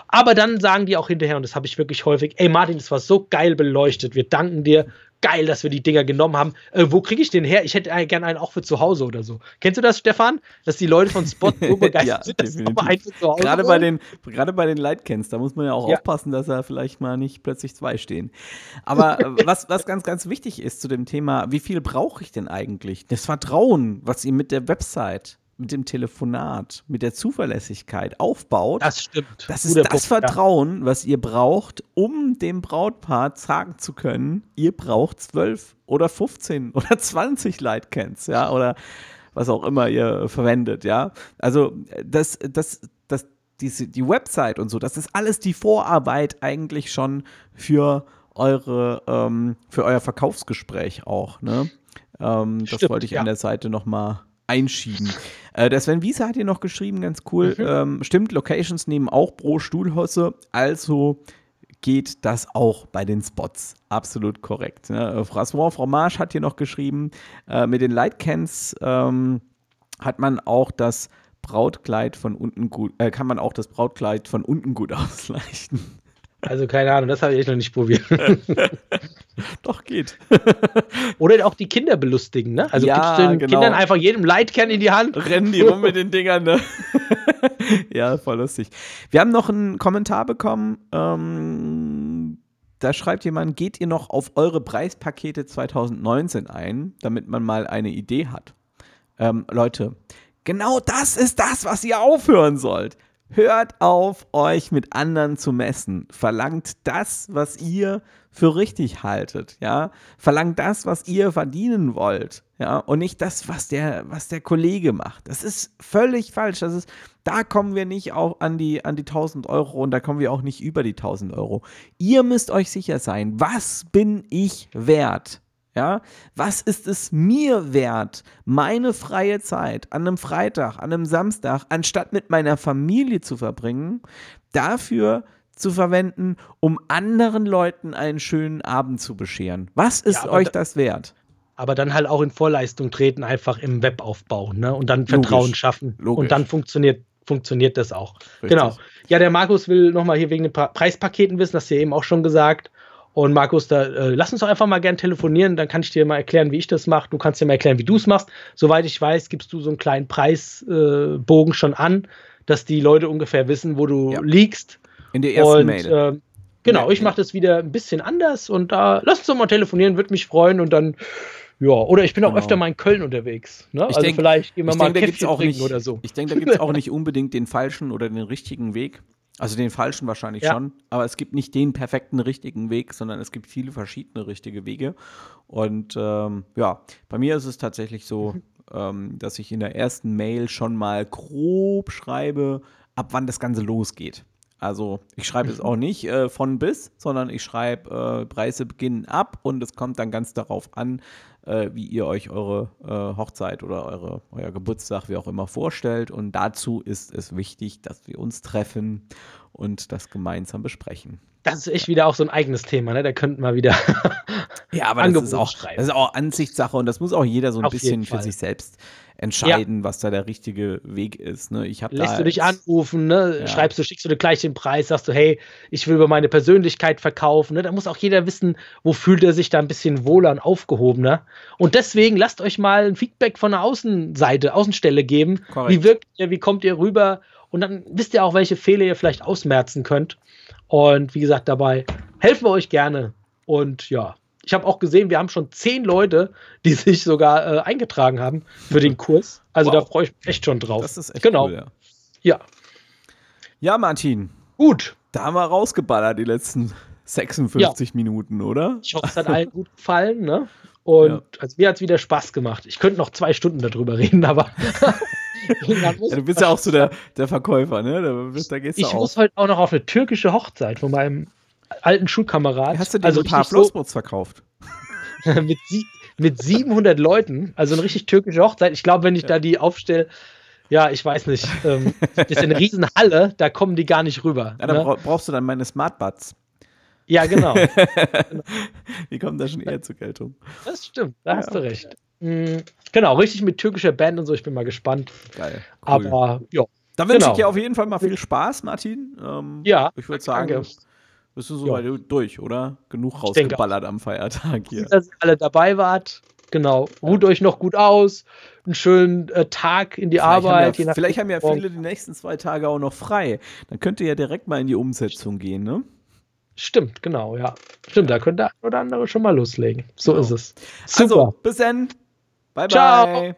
Aber dann sagen die auch hinterher, und das habe ich wirklich häufig, ey Martin, das war so geil beleuchtet, wir danken dir, geil, dass wir die Dinger genommen haben. Äh, wo kriege ich den her? Ich hätte gerne einen auch für zu Hause oder so. Kennst du das, Stefan? Dass die Leute von Spot so begeistert ja, sind, dass sie nochmal einen für zu Hause gerade bei den Gerade bei den Lightcans, da muss man ja auch ja. aufpassen, dass da vielleicht mal nicht plötzlich zwei stehen. Aber äh, was, was ganz, ganz wichtig ist zu dem Thema, wie viel brauche ich denn eigentlich? Das Vertrauen, was ihr mit der Website mit dem Telefonat, mit der Zuverlässigkeit aufbaut. Das stimmt. Das ist das Punkt, Vertrauen, ja. was ihr braucht, um dem Brautpaar sagen zu können, ihr braucht zwölf oder 15 oder 20 Lightcans, ja, oder was auch immer ihr verwendet, ja. Also das, das, das, diese, die Website und so, das ist alles die Vorarbeit eigentlich schon für eure, ähm, für euer Verkaufsgespräch auch, ne? Ähm, das wollte ich ja. an der Seite nochmal einschieben. Äh, der Sven Wiese hat hier noch geschrieben, ganz cool. Mhm. Ähm, stimmt, Locations nehmen auch pro Stuhlhosse, also geht das auch bei den Spots. Absolut korrekt. Ne? Äh, François Fromage hat hier noch geschrieben, äh, mit den Lightcans ähm, hat man auch das Brautkleid von unten gut, äh, kann man auch das Brautkleid von unten gut ausleuchten. Also keine Ahnung, das habe ich echt noch nicht probiert. Doch, geht. Oder auch die Kinder belustigen, ne? Also ja, gibst du den genau. Kindern einfach jedem Lightkern in die Hand. Rennen die rum mit den Dingern, ne? ja, voll lustig. Wir haben noch einen Kommentar bekommen. Ähm, da schreibt jemand, geht ihr noch auf eure Preispakete 2019 ein, damit man mal eine Idee hat? Ähm, Leute, genau das ist das, was ihr aufhören sollt. Hört auf, euch mit anderen zu messen. Verlangt das, was ihr für richtig haltet, ja. Verlangt das, was ihr verdienen wollt, ja. Und nicht das, was der, was der Kollege macht. Das ist völlig falsch. Das ist, da kommen wir nicht auch an die, an die 1000 Euro und da kommen wir auch nicht über die 1000 Euro. Ihr müsst euch sicher sein, was bin ich wert? Ja, was ist es mir wert, meine freie Zeit an einem Freitag, an einem Samstag, anstatt mit meiner Familie zu verbringen, dafür zu verwenden, um anderen Leuten einen schönen Abend zu bescheren? Was ist ja, euch da, das wert? Aber dann halt auch in Vorleistung treten, einfach im Web aufbauen ne? und dann Vertrauen Logisch. schaffen. Logisch. Und dann funktioniert funktioniert das auch. Richtig. Genau. Ja, der Markus will nochmal hier wegen den Preispaketen wissen, das hast du ja eben auch schon gesagt. Und Markus, da äh, lass uns doch einfach mal gern telefonieren, dann kann ich dir mal erklären, wie ich das mache. Du kannst dir mal erklären, wie du es machst. Soweit ich weiß, gibst du so einen kleinen Preisbogen äh, schon an, dass die Leute ungefähr wissen, wo du ja. liegst. In der ersten und, Mail. Äh, genau, ich mache das wieder ein bisschen anders und da lass uns doch mal telefonieren, würde mich freuen und dann ja, oder ich bin auch genau. öfter mal in Köln unterwegs. Ne? Also denk, vielleicht gehen wir mal denk, ein Käffchen auch nicht, oder so. Ich denke, da gibt es auch nicht unbedingt den falschen oder den richtigen Weg. Also den falschen wahrscheinlich ja. schon, aber es gibt nicht den perfekten richtigen Weg, sondern es gibt viele verschiedene richtige Wege. Und ähm, ja, bei mir ist es tatsächlich so, mhm. ähm, dass ich in der ersten Mail schon mal grob schreibe, ab wann das Ganze losgeht. Also ich schreibe es auch nicht äh, von bis, sondern ich schreibe, äh, Preise beginnen ab und es kommt dann ganz darauf an, äh, wie ihr euch eure äh, Hochzeit oder eure, euer Geburtstag, wie auch immer, vorstellt. Und dazu ist es wichtig, dass wir uns treffen und das gemeinsam besprechen. Das ist echt wieder auch so ein eigenes Thema, ne? Da könnten wir wieder. ja, aber das ist, auch, das ist auch Ansichtssache und das muss auch jeder so ein Auf bisschen für sich selbst entscheiden, ja. was da der richtige Weg ist. Ne? Ich Lässt du dich anrufen, ne? Ja. schreibst du, schickst du dir gleich den Preis, sagst du, hey, ich will über meine Persönlichkeit verkaufen. Ne? Da muss auch jeder wissen, wo fühlt er sich da ein bisschen wohler und aufgehobener. Und deswegen lasst euch mal ein Feedback von der Außenseite, Außenstelle geben. Korrekt. Wie wirkt ihr, wie kommt ihr rüber? Und dann wisst ihr auch, welche Fehler ihr vielleicht ausmerzen könnt. Und wie gesagt, dabei helfen wir euch gerne. Und ja, ich habe auch gesehen, wir haben schon zehn Leute, die sich sogar äh, eingetragen haben für den Kurs. Also wow. da freue ich mich echt schon drauf. Das ist echt genau. cool, ja. Ja, ja Martin. Gut. Da haben wir rausgeballert die letzten 56 ja. Minuten, oder? Ich hoffe, es hat allen gut gefallen, ne? Und ja. also mir hat es wieder Spaß gemacht. Ich könnte noch zwei Stunden darüber reden, aber. ja, du bist ja auch so der, der Verkäufer, ne? Da, da ich muss heute auch noch auf eine türkische Hochzeit von meinem alten Schulkamerad. Hast du dir also ein paar Floßbots so, verkauft? mit, sie, mit 700 Leuten, also eine richtig türkische Hochzeit. Ich glaube, wenn ich ja. da die aufstelle, ja, ich weiß nicht, ähm, das ist eine Riesenhalle, da kommen die gar nicht rüber. Ja, ne? dann brauchst du dann meine Smartbuds. Ja, genau. die kommen da schon eher zur Geltung. Das stimmt, da ja. hast du recht. Mhm, genau, richtig mit türkischer Band und so, ich bin mal gespannt. Geil. Cool. Aber ja. Dann wünsche genau. ich dir auf jeden Fall mal viel Spaß, Martin. Ähm, ja. Ich würde sagen, danke. Bist du soweit ja. durch, oder? Genug rausgeballert am Feiertag hier. Dass ihr alle dabei wart. Genau. Ruht ja. euch noch gut aus. Einen schönen äh, Tag in die vielleicht Arbeit. Haben ja, vielleicht haben ja viele die nächsten zwei Tage auch noch frei. Dann könnt ihr ja direkt mal in die Umsetzung gehen, ne? Stimmt, genau, ja. Stimmt, da könnte der oder andere schon mal loslegen. So genau. ist es. Super. Also, bis dann. Bye, bye. Ciao.